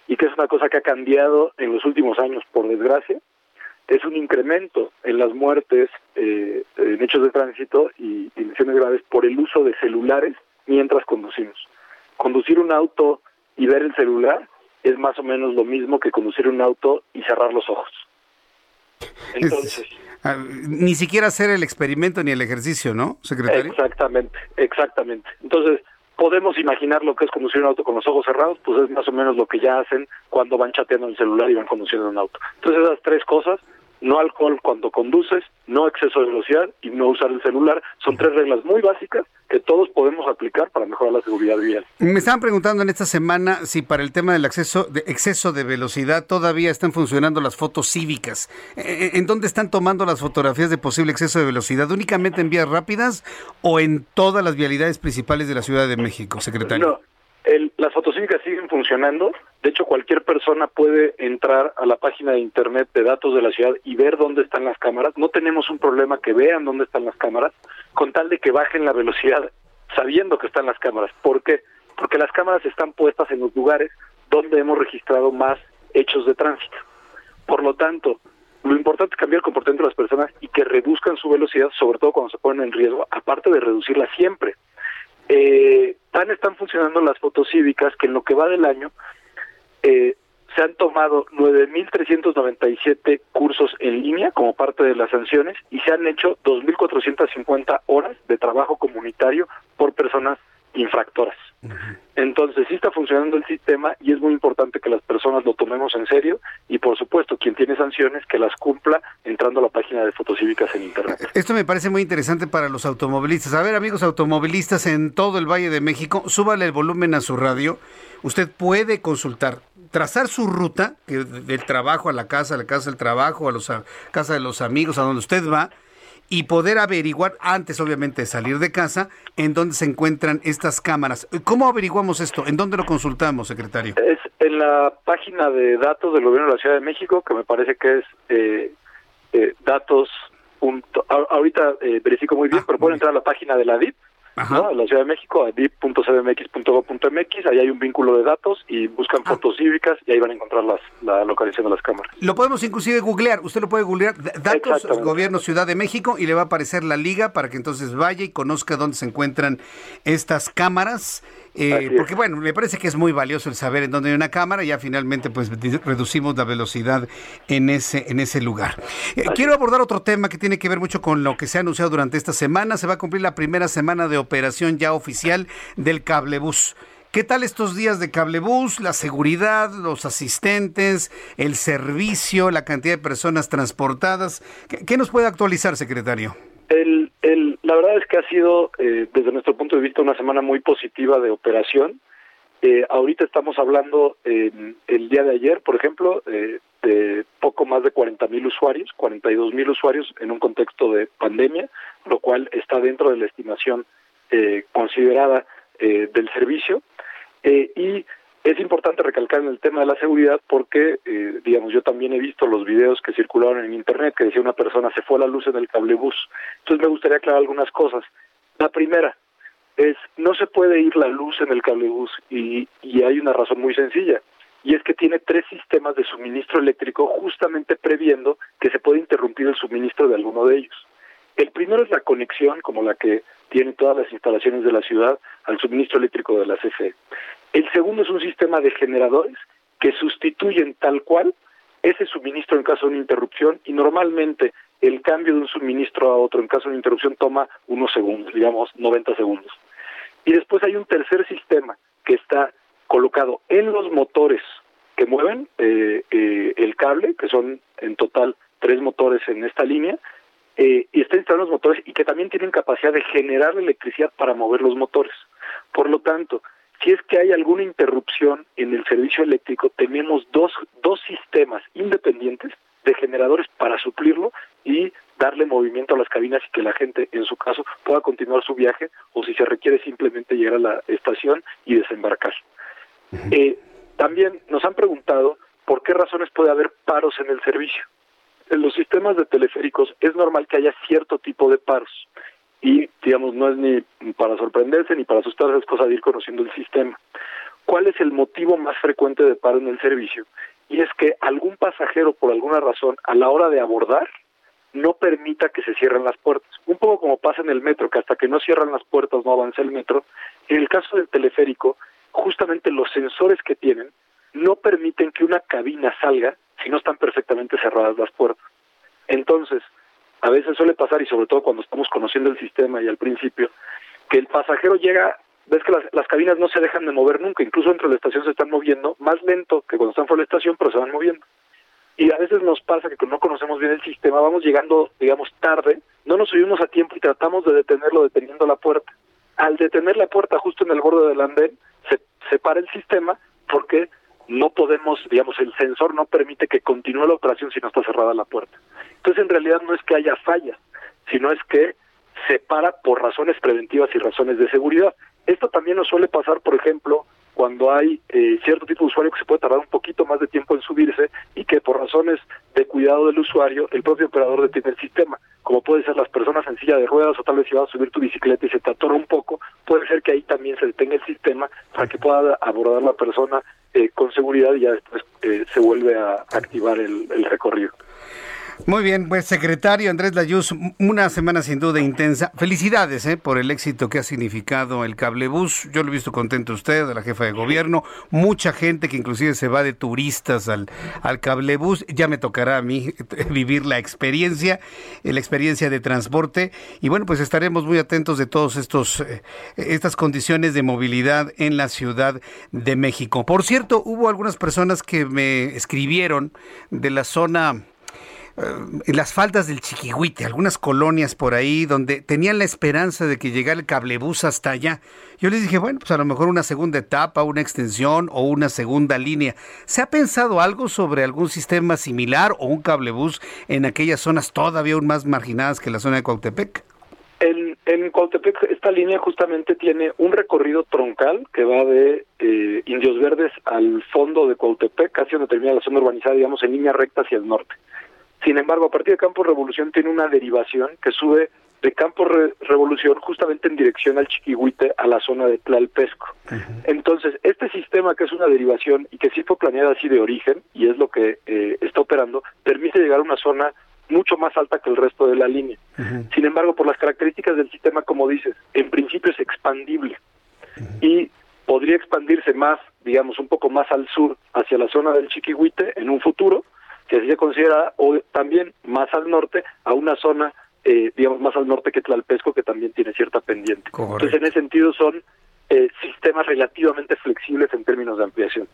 y que es una cosa que ha cambiado en los últimos años, por desgracia, es un incremento en las muertes eh, en hechos de tránsito y, y lesiones graves por el uso de celulares mientras conducimos. Conducir un auto y ver el celular es más o menos lo mismo que conducir un auto y cerrar los ojos. Entonces, ni siquiera hacer el experimento ni el ejercicio, ¿no, secretario? Exactamente, exactamente. Entonces, podemos imaginar lo que es conducir un auto con los ojos cerrados, pues es más o menos lo que ya hacen cuando van chateando en el celular y van conduciendo un auto. Entonces esas tres cosas, no alcohol cuando conduces, no exceso de velocidad y no usar el celular, son tres reglas muy básicas que todos podemos aplicar para mejorar la seguridad vial. Me estaban preguntando en esta semana si para el tema del acceso de exceso de velocidad todavía están funcionando las fotos cívicas. Eh, eh, ¿En dónde están tomando las fotografías de posible exceso de velocidad? ¿Únicamente en vías rápidas o en todas las vialidades principales de la Ciudad de México, secretario? No, el, las fotocívicas siguen funcionando. De hecho, cualquier persona puede entrar a la página de internet de datos de la ciudad y ver dónde están las cámaras. No tenemos un problema que vean dónde están las cámaras, con tal de que bajen la velocidad sabiendo que están las cámaras. ¿Por qué? Porque las cámaras están puestas en los lugares donde hemos registrado más hechos de tránsito. Por lo tanto, lo importante es cambiar el comportamiento de las personas y que reduzcan su velocidad, sobre todo cuando se ponen en riesgo, aparte de reducirla siempre. Eh, tan están funcionando las fotos cívicas que en lo que va del año eh, se han tomado 9.397 cursos en línea como parte de las sanciones y se han hecho 2.450 horas de trabajo comunitario por personas infractoras. Entonces sí está funcionando el sistema y es muy importante que las personas lo tomemos en serio y por supuesto quien tiene sanciones que las cumpla entrando a la página de Fotocívicas en internet. Esto me parece muy interesante para los automovilistas. A ver amigos automovilistas en todo el Valle de México, súbale el volumen a su radio. Usted puede consultar, trazar su ruta que del trabajo a la casa, a la casa del trabajo, a la casa de los amigos, a donde usted va y poder averiguar, antes obviamente de salir de casa, en dónde se encuentran estas cámaras. ¿Cómo averiguamos esto? ¿En dónde lo consultamos, secretario? Es en la página de datos del Gobierno de la Ciudad de México, que me parece que es eh, eh, datos. ahorita eh, verifico muy bien, ah, pero pueden entrar a la página de la DIP, ¿no? En la Ciudad de México, a dip.cdmx.gov.mx, ahí hay un vínculo de datos y buscan Ah. fotos cívicas y ahí van a encontrar las, la localización de las cámaras. Lo podemos inclusive googlear. Usted lo puede googlear. Datos. Gobierno Ciudad de México y le va a aparecer la liga para que entonces vaya y conozca dónde se encuentran estas cámaras. Eh, porque bueno, me parece que es muy valioso el saber en dónde hay una cámara y ya finalmente pues reducimos la velocidad en ese en ese lugar. Eh, quiero abordar otro tema que tiene que ver mucho con lo que se ha anunciado durante esta semana. Se va a cumplir la primera semana de operación ya oficial del cablebús. ¿Qué tal estos días de cablebús? La seguridad, los asistentes, el servicio, la cantidad de personas transportadas. ¿Qué, qué nos puede actualizar, secretario? El, el, la verdad es que ha sido, eh, desde nuestro punto de vista, una semana muy positiva de operación. Eh, ahorita estamos hablando, eh, el día de ayer, por ejemplo, eh, de poco más de 40 mil usuarios, 42 mil usuarios en un contexto de pandemia, lo cual está dentro de la estimación eh, considerada del servicio. Y es importante recalcar en el tema de la seguridad porque, eh, digamos, yo también he visto los videos que circularon en Internet que decía una persona se fue la luz en el cablebús. Entonces me gustaría aclarar algunas cosas. La primera es, no se puede ir la luz en el cablebús y, y hay una razón muy sencilla. Y es que tiene tres sistemas de suministro eléctrico justamente previendo que se puede interrumpir el suministro de alguno de ellos. El primero es la conexión, como la que tienen todas las instalaciones de la ciudad, al suministro eléctrico de la CFE. El segundo es un sistema de generadores que sustituyen tal cual ese suministro en caso de una interrupción y normalmente el cambio de un suministro a otro en caso de una interrupción toma unos segundos, digamos 90 segundos. Y después hay un tercer sistema que está colocado en los motores que mueven eh, eh, el cable, que son en total tres motores en esta línea, eh, y están instalados los motores y que también tienen capacidad de generar electricidad para mover los motores. Por lo tanto, si es que hay alguna interrupción en el servicio eléctrico, tenemos dos, dos sistemas independientes de generadores para suplirlo y darle movimiento a las cabinas y que la gente, en su caso, pueda continuar su viaje o si se requiere simplemente llegar a la estación y desembarcar. Eh, también nos han preguntado por qué razones puede haber paros en el servicio. En los sistemas de teleféricos es normal que haya cierto tipo de paros y, digamos, no es ni para sorprenderse ni para asustarse, es cosa de ir conociendo el sistema. ¿Cuál es el motivo más frecuente de paro en el servicio? Y es que algún pasajero, por alguna razón, a la hora de abordar, no permita que se cierren las puertas. Un poco como pasa en el metro, que hasta que no cierran las puertas no avanza el metro. En el caso del teleférico, justamente los sensores que tienen no permiten que una cabina salga si no están perfectamente cerradas las puertas. Entonces, a veces suele pasar, y sobre todo cuando estamos conociendo el sistema y al principio, que el pasajero llega ves que las, las cabinas no se dejan de mover nunca, incluso dentro de la estación se están moviendo más lento que cuando están fuera de la estación, pero se van moviendo. Y a veces nos pasa que no conocemos bien el sistema, vamos llegando, digamos, tarde, no nos subimos a tiempo y tratamos de detenerlo deteniendo la puerta. Al detener la puerta justo en el borde del andén, se, se para el sistema porque no podemos, digamos, el sensor no permite que continúe la operación si no está cerrada la puerta. Entonces, en realidad no es que haya fallas, sino es que se para por razones preventivas y razones de seguridad. Esto también nos suele pasar, por ejemplo, cuando hay eh, cierto tipo de usuario que se puede tardar un poquito más de tiempo en subirse y que por razones de cuidado del usuario, el propio operador detiene el sistema. Como puede ser las personas en silla de ruedas o tal vez si vas a subir tu bicicleta y se te atora un poco, puede ser que ahí también se detenga el sistema para que pueda abordar la persona eh, con seguridad y ya después eh, se vuelve a activar el, el recorrido. Muy bien, pues secretario Andrés Layuz, una semana sin duda intensa. Felicidades eh, por el éxito que ha significado el cablebús. Yo lo he visto contento usted, de la jefa de gobierno, mucha gente que inclusive se va de turistas al, al cablebús. Ya me tocará a mí vivir la experiencia, la experiencia de transporte. Y bueno, pues estaremos muy atentos de todos estos eh, estas condiciones de movilidad en la Ciudad de México. Por cierto, hubo algunas personas que me escribieron de la zona las faldas del Chiquihuite, algunas colonias por ahí donde tenían la esperanza de que llegara el cablebús hasta allá. Yo les dije, bueno, pues a lo mejor una segunda etapa, una extensión o una segunda línea. ¿Se ha pensado algo sobre algún sistema similar o un cablebús en aquellas zonas todavía aún más marginadas que la zona de Cuautepec? En, en Cuautepec esta línea justamente tiene un recorrido troncal que va de eh, Indios Verdes al fondo de Cuautepec, casi donde termina la zona urbanizada, digamos, en línea recta hacia el norte. Sin embargo, a partir de Campo Revolución tiene una derivación que sube de Campo Revolución justamente en dirección al Chiquihuite, a la zona de Tlalpesco. Entonces, este sistema que es una derivación y que sí fue planeado así de origen, y es lo que eh, está operando, permite llegar a una zona mucho más alta que el resto de la línea. Sin embargo, por las características del sistema, como dices, en principio es expandible y podría expandirse más, digamos, un poco más al sur, hacia la zona del Chiquihuite en un futuro, que se considera, o también más al norte, a una zona, eh, digamos, más al norte que Tlalpesco, que también tiene cierta pendiente. Entonces, en ese sentido, son eh, sistemas relativamente flexibles en términos de ampliación.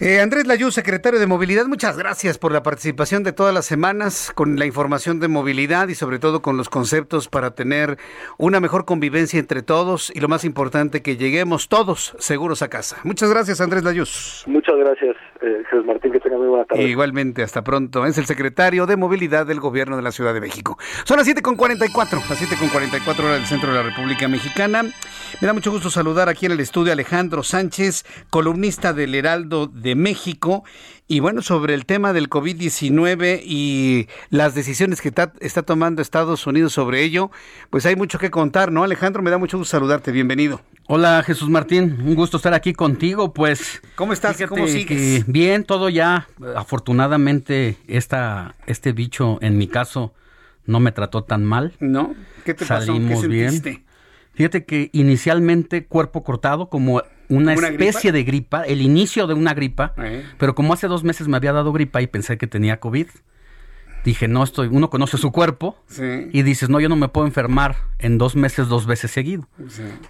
Eh, Andrés Layú, secretario de Movilidad, muchas gracias por la participación de todas las semanas con la información de movilidad y sobre todo con los conceptos para tener una mejor convivencia entre todos y lo más importante, que lleguemos todos seguros a casa. Muchas gracias, Andrés Layuz. Muchas gracias, eh, Jesús Martín, que tenga muy buena tarde. Igualmente, hasta pronto. Es el secretario de Movilidad del Gobierno de la Ciudad de México. Son las 7.44, las 7.44 horas del centro de la República Mexicana. Me da mucho gusto saludar aquí en el estudio a Alejandro Sánchez, columnista del Heraldo de México. Y bueno, sobre el tema del COVID-19 y las decisiones que está, tomando Estados Unidos sobre ello, pues hay mucho que contar, ¿no? Alejandro, me da mucho gusto saludarte. Bienvenido. Hola Jesús Martín, un gusto estar aquí contigo. Pues, ¿cómo estás? ¿Cómo sigues? bien, todo ya. Afortunadamente, esta, este bicho, en mi caso, no me trató tan mal. ¿No? ¿Qué te Salimos pasó? bien. Fíjate que inicialmente cuerpo cortado, como una, especie de gripa, el inicio de una gripa, eh. pero como hace dos meses me había dado gripa y pensé que tenía COVID, dije, no estoy, uno conoce su cuerpo y dices, no, yo no me puedo enfermar en dos meses dos veces seguido.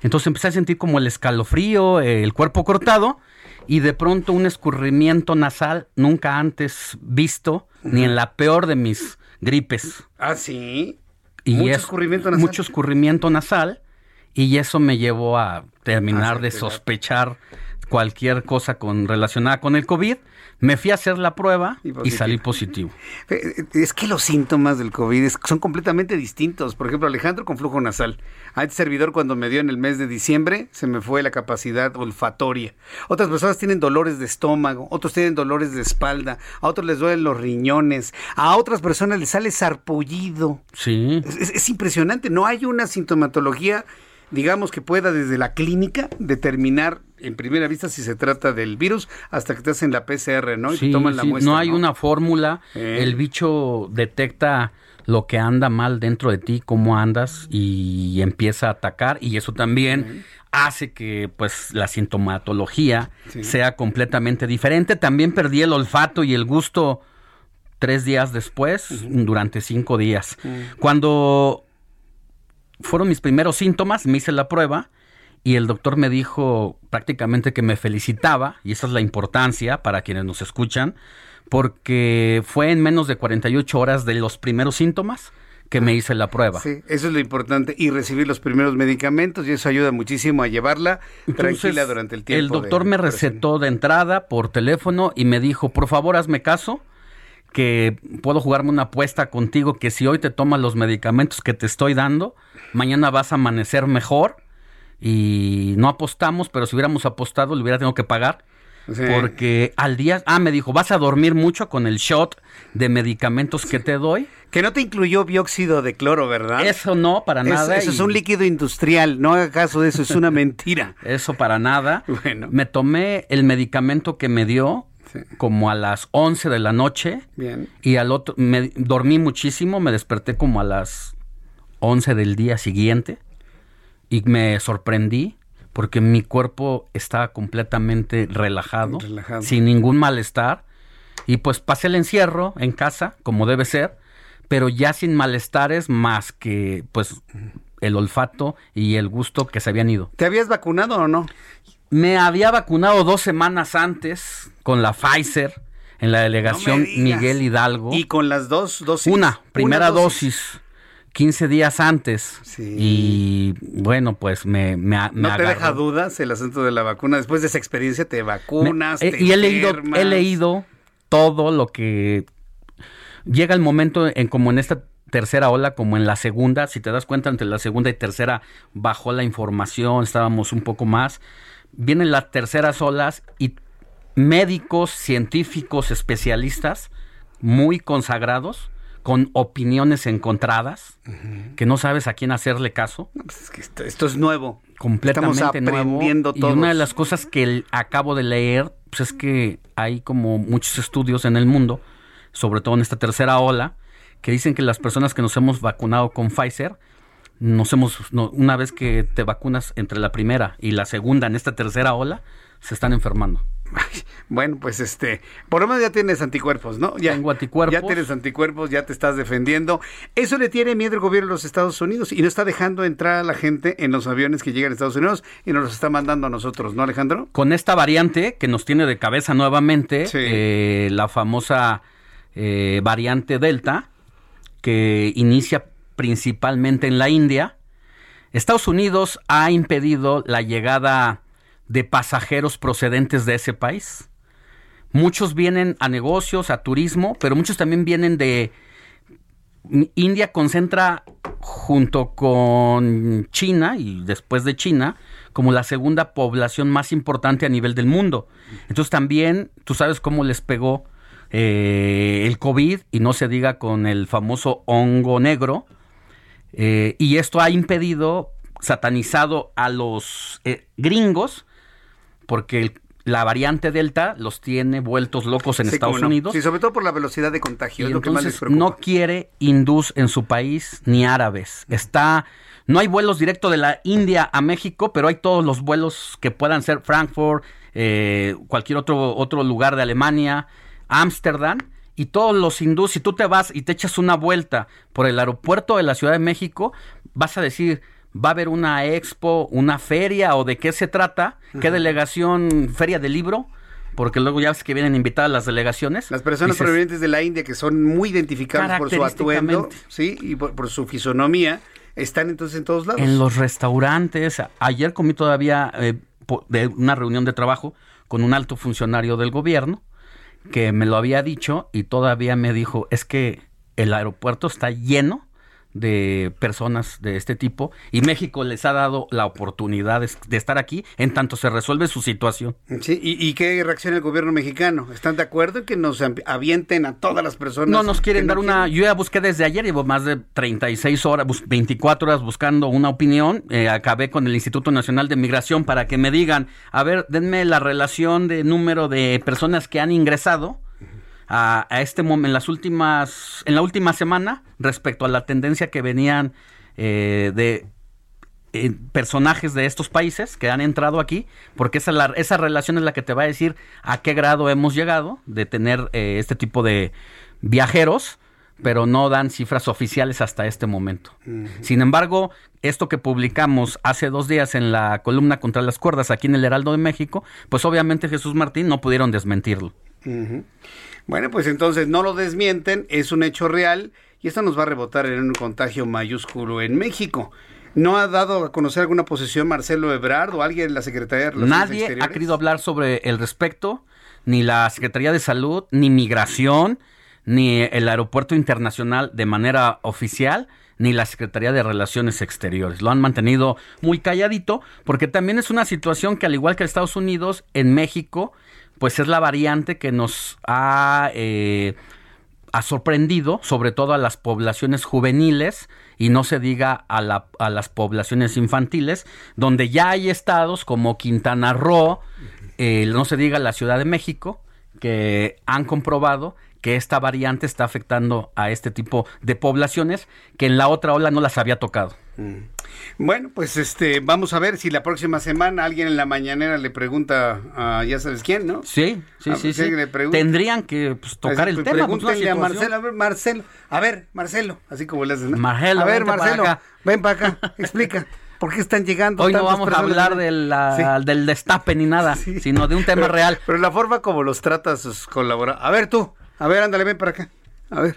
Entonces empecé a sentir como el escalofrío, el cuerpo cortado y de pronto un escurrimiento nasal nunca antes visto, ni en la peor de mis gripes. Ah, sí. Y mucho escurrimiento nasal. Mucho escurrimiento nasal y eso me llevó a terminar de sospechar cualquier cosa con relacionada con el COVID. Me fui a hacer la prueba y, salí positivo. Eh, es que los síntomas del COVID son completamente distintos. Por ejemplo, Alejandro con flujo nasal. A este servidor cuando me dio en el mes de diciembre se me fue la capacidad olfatoria. Otras personas tienen dolores de estómago, otros tienen dolores de espalda, a otros les duelen los riñones, a otras personas les sale sarpullido. Sí. es impresionante. No hay una sintomatología digamos que pueda desde la clínica determinar en primera vista si se trata del virus hasta que te hacen la PCR, ¿no? Y toman la muestra. No hay una fórmula, eh. el bicho detecta lo que anda mal dentro de ti, cómo andas y empieza a atacar y eso también hace que pues la sintomatología sea completamente diferente. También perdí el olfato y el gusto tres días después, durante cinco días. Cuando fueron mis primeros síntomas, me hice la prueba y el doctor me dijo prácticamente que me felicitaba, y esa es la importancia para quienes nos escuchan, porque fue en menos de 48 horas de los primeros síntomas que me hice la prueba. Sí, eso es lo importante y recibir los primeros medicamentos y eso ayuda muchísimo a llevarla tranquila durante el tiempo. El doctor me recetó de entrada por teléfono y me dijo, por favor hazme caso, que puedo jugarme una apuesta contigo que si hoy te tomas los medicamentos que te estoy dando, mañana vas a amanecer mejor y no apostamos, pero si hubiéramos apostado le hubiera tenido que pagar. Porque al día, ah, me dijo, vas a dormir mucho con el shot de medicamentos que te doy. Que no te incluyó bióxido de cloro, ¿verdad? Eso no, para nada. Eso es un líquido industrial, no haga caso de eso, es una mentira. Eso para nada. Bueno. Me tomé el medicamento que me dio como a las 11 de la noche. Bien. Y al otro, me dormí muchísimo, me desperté como a las 11 del día siguiente y me sorprendí porque mi cuerpo estaba completamente relajado, sin ningún malestar. Y pues pasé el encierro en casa, como debe ser, pero ya sin malestares más que pues el olfato y el gusto que se habían ido. ¿Te habías vacunado o no? Me había vacunado dos semanas antes con la Pfizer en la delegación Miguel Hidalgo. ¿Y con las dos dosis? Una, primera dosis 15 días antes. Y bueno, pues me, me, ¿No te deja dudas el asunto de la vacuna? Después de esa experiencia te vacunas. Eh, y he leído, he leído todo lo que llega el momento en como en esta tercera ola como en la segunda, si te das cuenta entre la segunda y tercera bajó la información, estábamos un poco más. Vienen las terceras olas y médicos, científicos, especialistas muy consagrados con opiniones encontradas, que no sabes a quién hacerle caso. Pues esto, es nuevo. Completamente Estamos aprendiendo nuevo. Y una de las cosas que acabo de leer, pues es que hay como muchos estudios en el mundo, sobre todo en esta tercera ola, que dicen que las personas que nos hemos vacunado con Pfizer, nos hemos, una vez que te vacunas entre la primera y la segunda en esta tercera ola, se están enfermando. Bueno, pues este, por lo menos ya tienes anticuerpos, ¿no? Ya, Tengo anticuerpos. Ya tienes anticuerpos, ya te estás defendiendo. Eso le tiene miedo el gobierno de los Estados Unidos y no está dejando entrar a la gente en los aviones que llegan a Estados Unidos y nos los está mandando a nosotros, ¿no, Alejandro? Con esta variante que nos tiene de cabeza nuevamente, eh, la famosa eh, variante Delta, que inicia principalmente en la India, Estados Unidos ha impedido la llegada de pasajeros procedentes de ese país. Muchos vienen a negocios, a turismo, pero muchos también vienen de... India concentra junto con China y después de China como la segunda población más importante a nivel del mundo. Entonces también tú sabes cómo les pegó eh, el COVID y no se diga con el famoso hongo negro. Eh, y esto ha impedido, satanizado a los eh, gringos porque la variante Delta los tiene vueltos locos en Estados Unidos. Sí, sobre todo por la velocidad de contagio. no quiere hindús en su país ni árabes. Está, no hay vuelos directos de la India a México, pero hay todos los vuelos que puedan ser Frankfurt, eh, cualquier otro, otro lugar de Alemania, Ámsterdam. Y todos los hindús, si tú te vas y te echas una vuelta por el aeropuerto de la Ciudad de México, vas a decir, va a haber una expo, una feria o de qué se trata, qué delegación, feria de libro, porque luego ya ves que vienen invitadas las delegaciones. Las personas provenientes de la India que son muy identificadas por su atuendo, sí, y por, su fisonomía, están entonces en todos lados. En los restaurantes, ayer comí todavía eh, de una reunión de trabajo con un alto funcionario del gobierno que me lo había dicho y todavía me dijo, es que el aeropuerto está lleno de personas de este tipo y México les ha dado la oportunidad de, estar aquí en tanto se resuelve su situación. Sí, ¿y, qué reacciona el gobierno mexicano? ¿Están de acuerdo en que nos avienten a todas las personas? No nos quieren dar una... Yo ya busqué desde ayer, llevo más de 36 horas, 24 horas buscando una opinión. Eh, acabé con el Instituto Nacional de Migración para que me digan, a ver, denme la relación de número de personas que han ingresado a, este momento, en las últimas, en la última semana, respecto a la tendencia que venían eh, de eh, personajes de estos países que han entrado aquí, porque esa, esa relación es la que te va a decir a qué grado hemos llegado de tener eh, este tipo de viajeros pero no dan cifras oficiales hasta este momento. Sin embargo, esto que publicamos hace dos días en la columna contra las cuerdas aquí en el Heraldo de México, pues obviamente Jesús Martín no pudieron desmentirlo. Bueno, pues entonces no lo desmienten, es un hecho real y esto nos va a rebotar en un contagio mayúsculo en México. ¿No ha dado a conocer alguna posición Marcelo Ebrard o alguien de la Secretaría de Relaciones Nadie ha querido hablar sobre el respecto, ni la Secretaría de Salud, ni Migración, ni el Aeropuerto Internacional de manera oficial, ni la Secretaría de Relaciones Exteriores. Lo han mantenido muy calladito, porque también es una situación que al igual que Estados Unidos, en México, pues es la variante que nos ha, eh, ha sorprendido, sobre todo a las poblaciones juveniles, y no se diga a, la, las poblaciones infantiles, donde ya hay estados como Quintana Roo, eh, no se diga la Ciudad de México, que han comprobado que esta variante está afectando a este tipo de poblaciones que en la otra ola no las había tocado. Mm. Bueno, pues este, vamos a ver si la próxima semana alguien en la mañanera le pregunta a ya sabes quién, ¿no? Sí, sí, sí, sí. Tendrían que pues, tocar el pues, tema. Pregúntenle pues, a Marcelo, a ver, Marcelo, a ver, Marcelo, así como le hacen, ¿no? Marcelo, a ver, Marcelo, ven para acá, explica. ¿Por qué están llegando? Hoy no vamos a hablar de la, del destape ni nada, sino de un tema real. Pero la forma como los tratas sus colaboradores. A ver tú, a ver, ándale, ven para acá. A ver.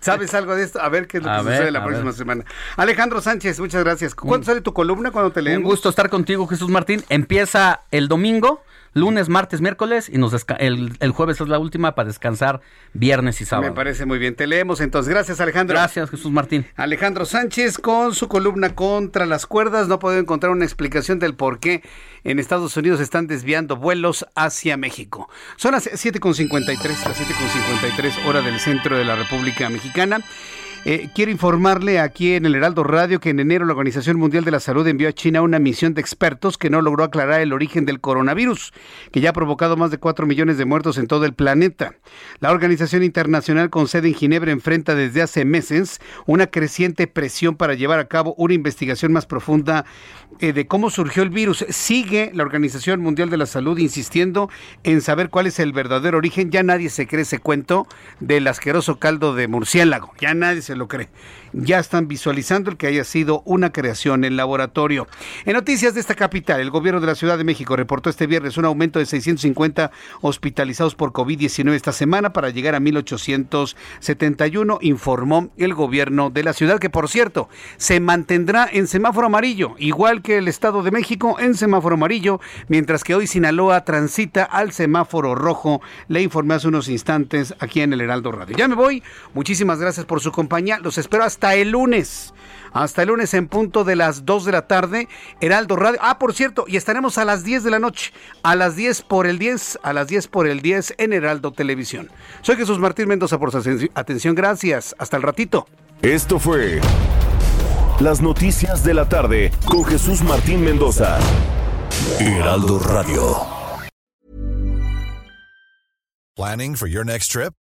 ¿Sabes algo de esto? A ver qué es lo que sucede la próxima semana. Alejandro Sánchez, muchas gracias. ¿Cuándo sale tu columna? ¿Cuándo te leemos? Un gusto estar contigo, Jesús Martín. Empieza el domingo lunes, martes, miércoles y nos el, el, jueves es la última para descansar viernes y sábado. Me parece muy bien. Te leemos entonces. Gracias, Alejandro. Gracias, Jesús Martín. Alejandro Sánchez con su columna contra las cuerdas. No puedo encontrar una explicación del por qué en Estados Unidos están desviando vuelos hacia México. Son las 7.53, las 7.53 hora del centro de la República Mexicana. Eh, quiero informarle aquí en el Heraldo Radio que en enero la Organización Mundial de la Salud envió a China una misión de expertos que no logró aclarar el origen del coronavirus, que ya ha provocado más de 4 millones de muertos en todo el planeta. La organización internacional con sede en Ginebra enfrenta desde hace meses una creciente presión para llevar a cabo una investigación más profunda eh, de cómo surgió el virus. Sigue la Organización Mundial de la Salud insistiendo en saber cuál es el verdadero origen. Ya nadie se cree ese cuento del asqueroso caldo de murciélago. Ya nadie se lo cree. Ya están visualizando el que haya sido una creación en laboratorio. En noticias de esta capital, el gobierno de la Ciudad de México reportó este viernes un aumento de 650 hospitalizados por COVID-19 esta semana para llegar a 1871, informó el gobierno de la ciudad, que por cierto se mantendrá en semáforo amarillo, igual que el Estado de México en semáforo amarillo, mientras que hoy Sinaloa transita al semáforo rojo. Le informé hace unos instantes aquí en el Heraldo Radio. Ya me voy. Muchísimas gracias por su compañía. Los espero hasta el lunes. Hasta el lunes en punto de las 2 de la tarde, Heraldo Radio. Ah, por cierto, y estaremos a las 10 de la noche, a las 10 por el 10, a las 10 por el 10 en Heraldo Televisión. Soy Jesús Martín Mendoza por su atención. Gracias. Hasta el ratito. Esto fue Las Noticias de la Tarde con Jesús Martín Mendoza. Heraldo Radio. Planning for your next trip?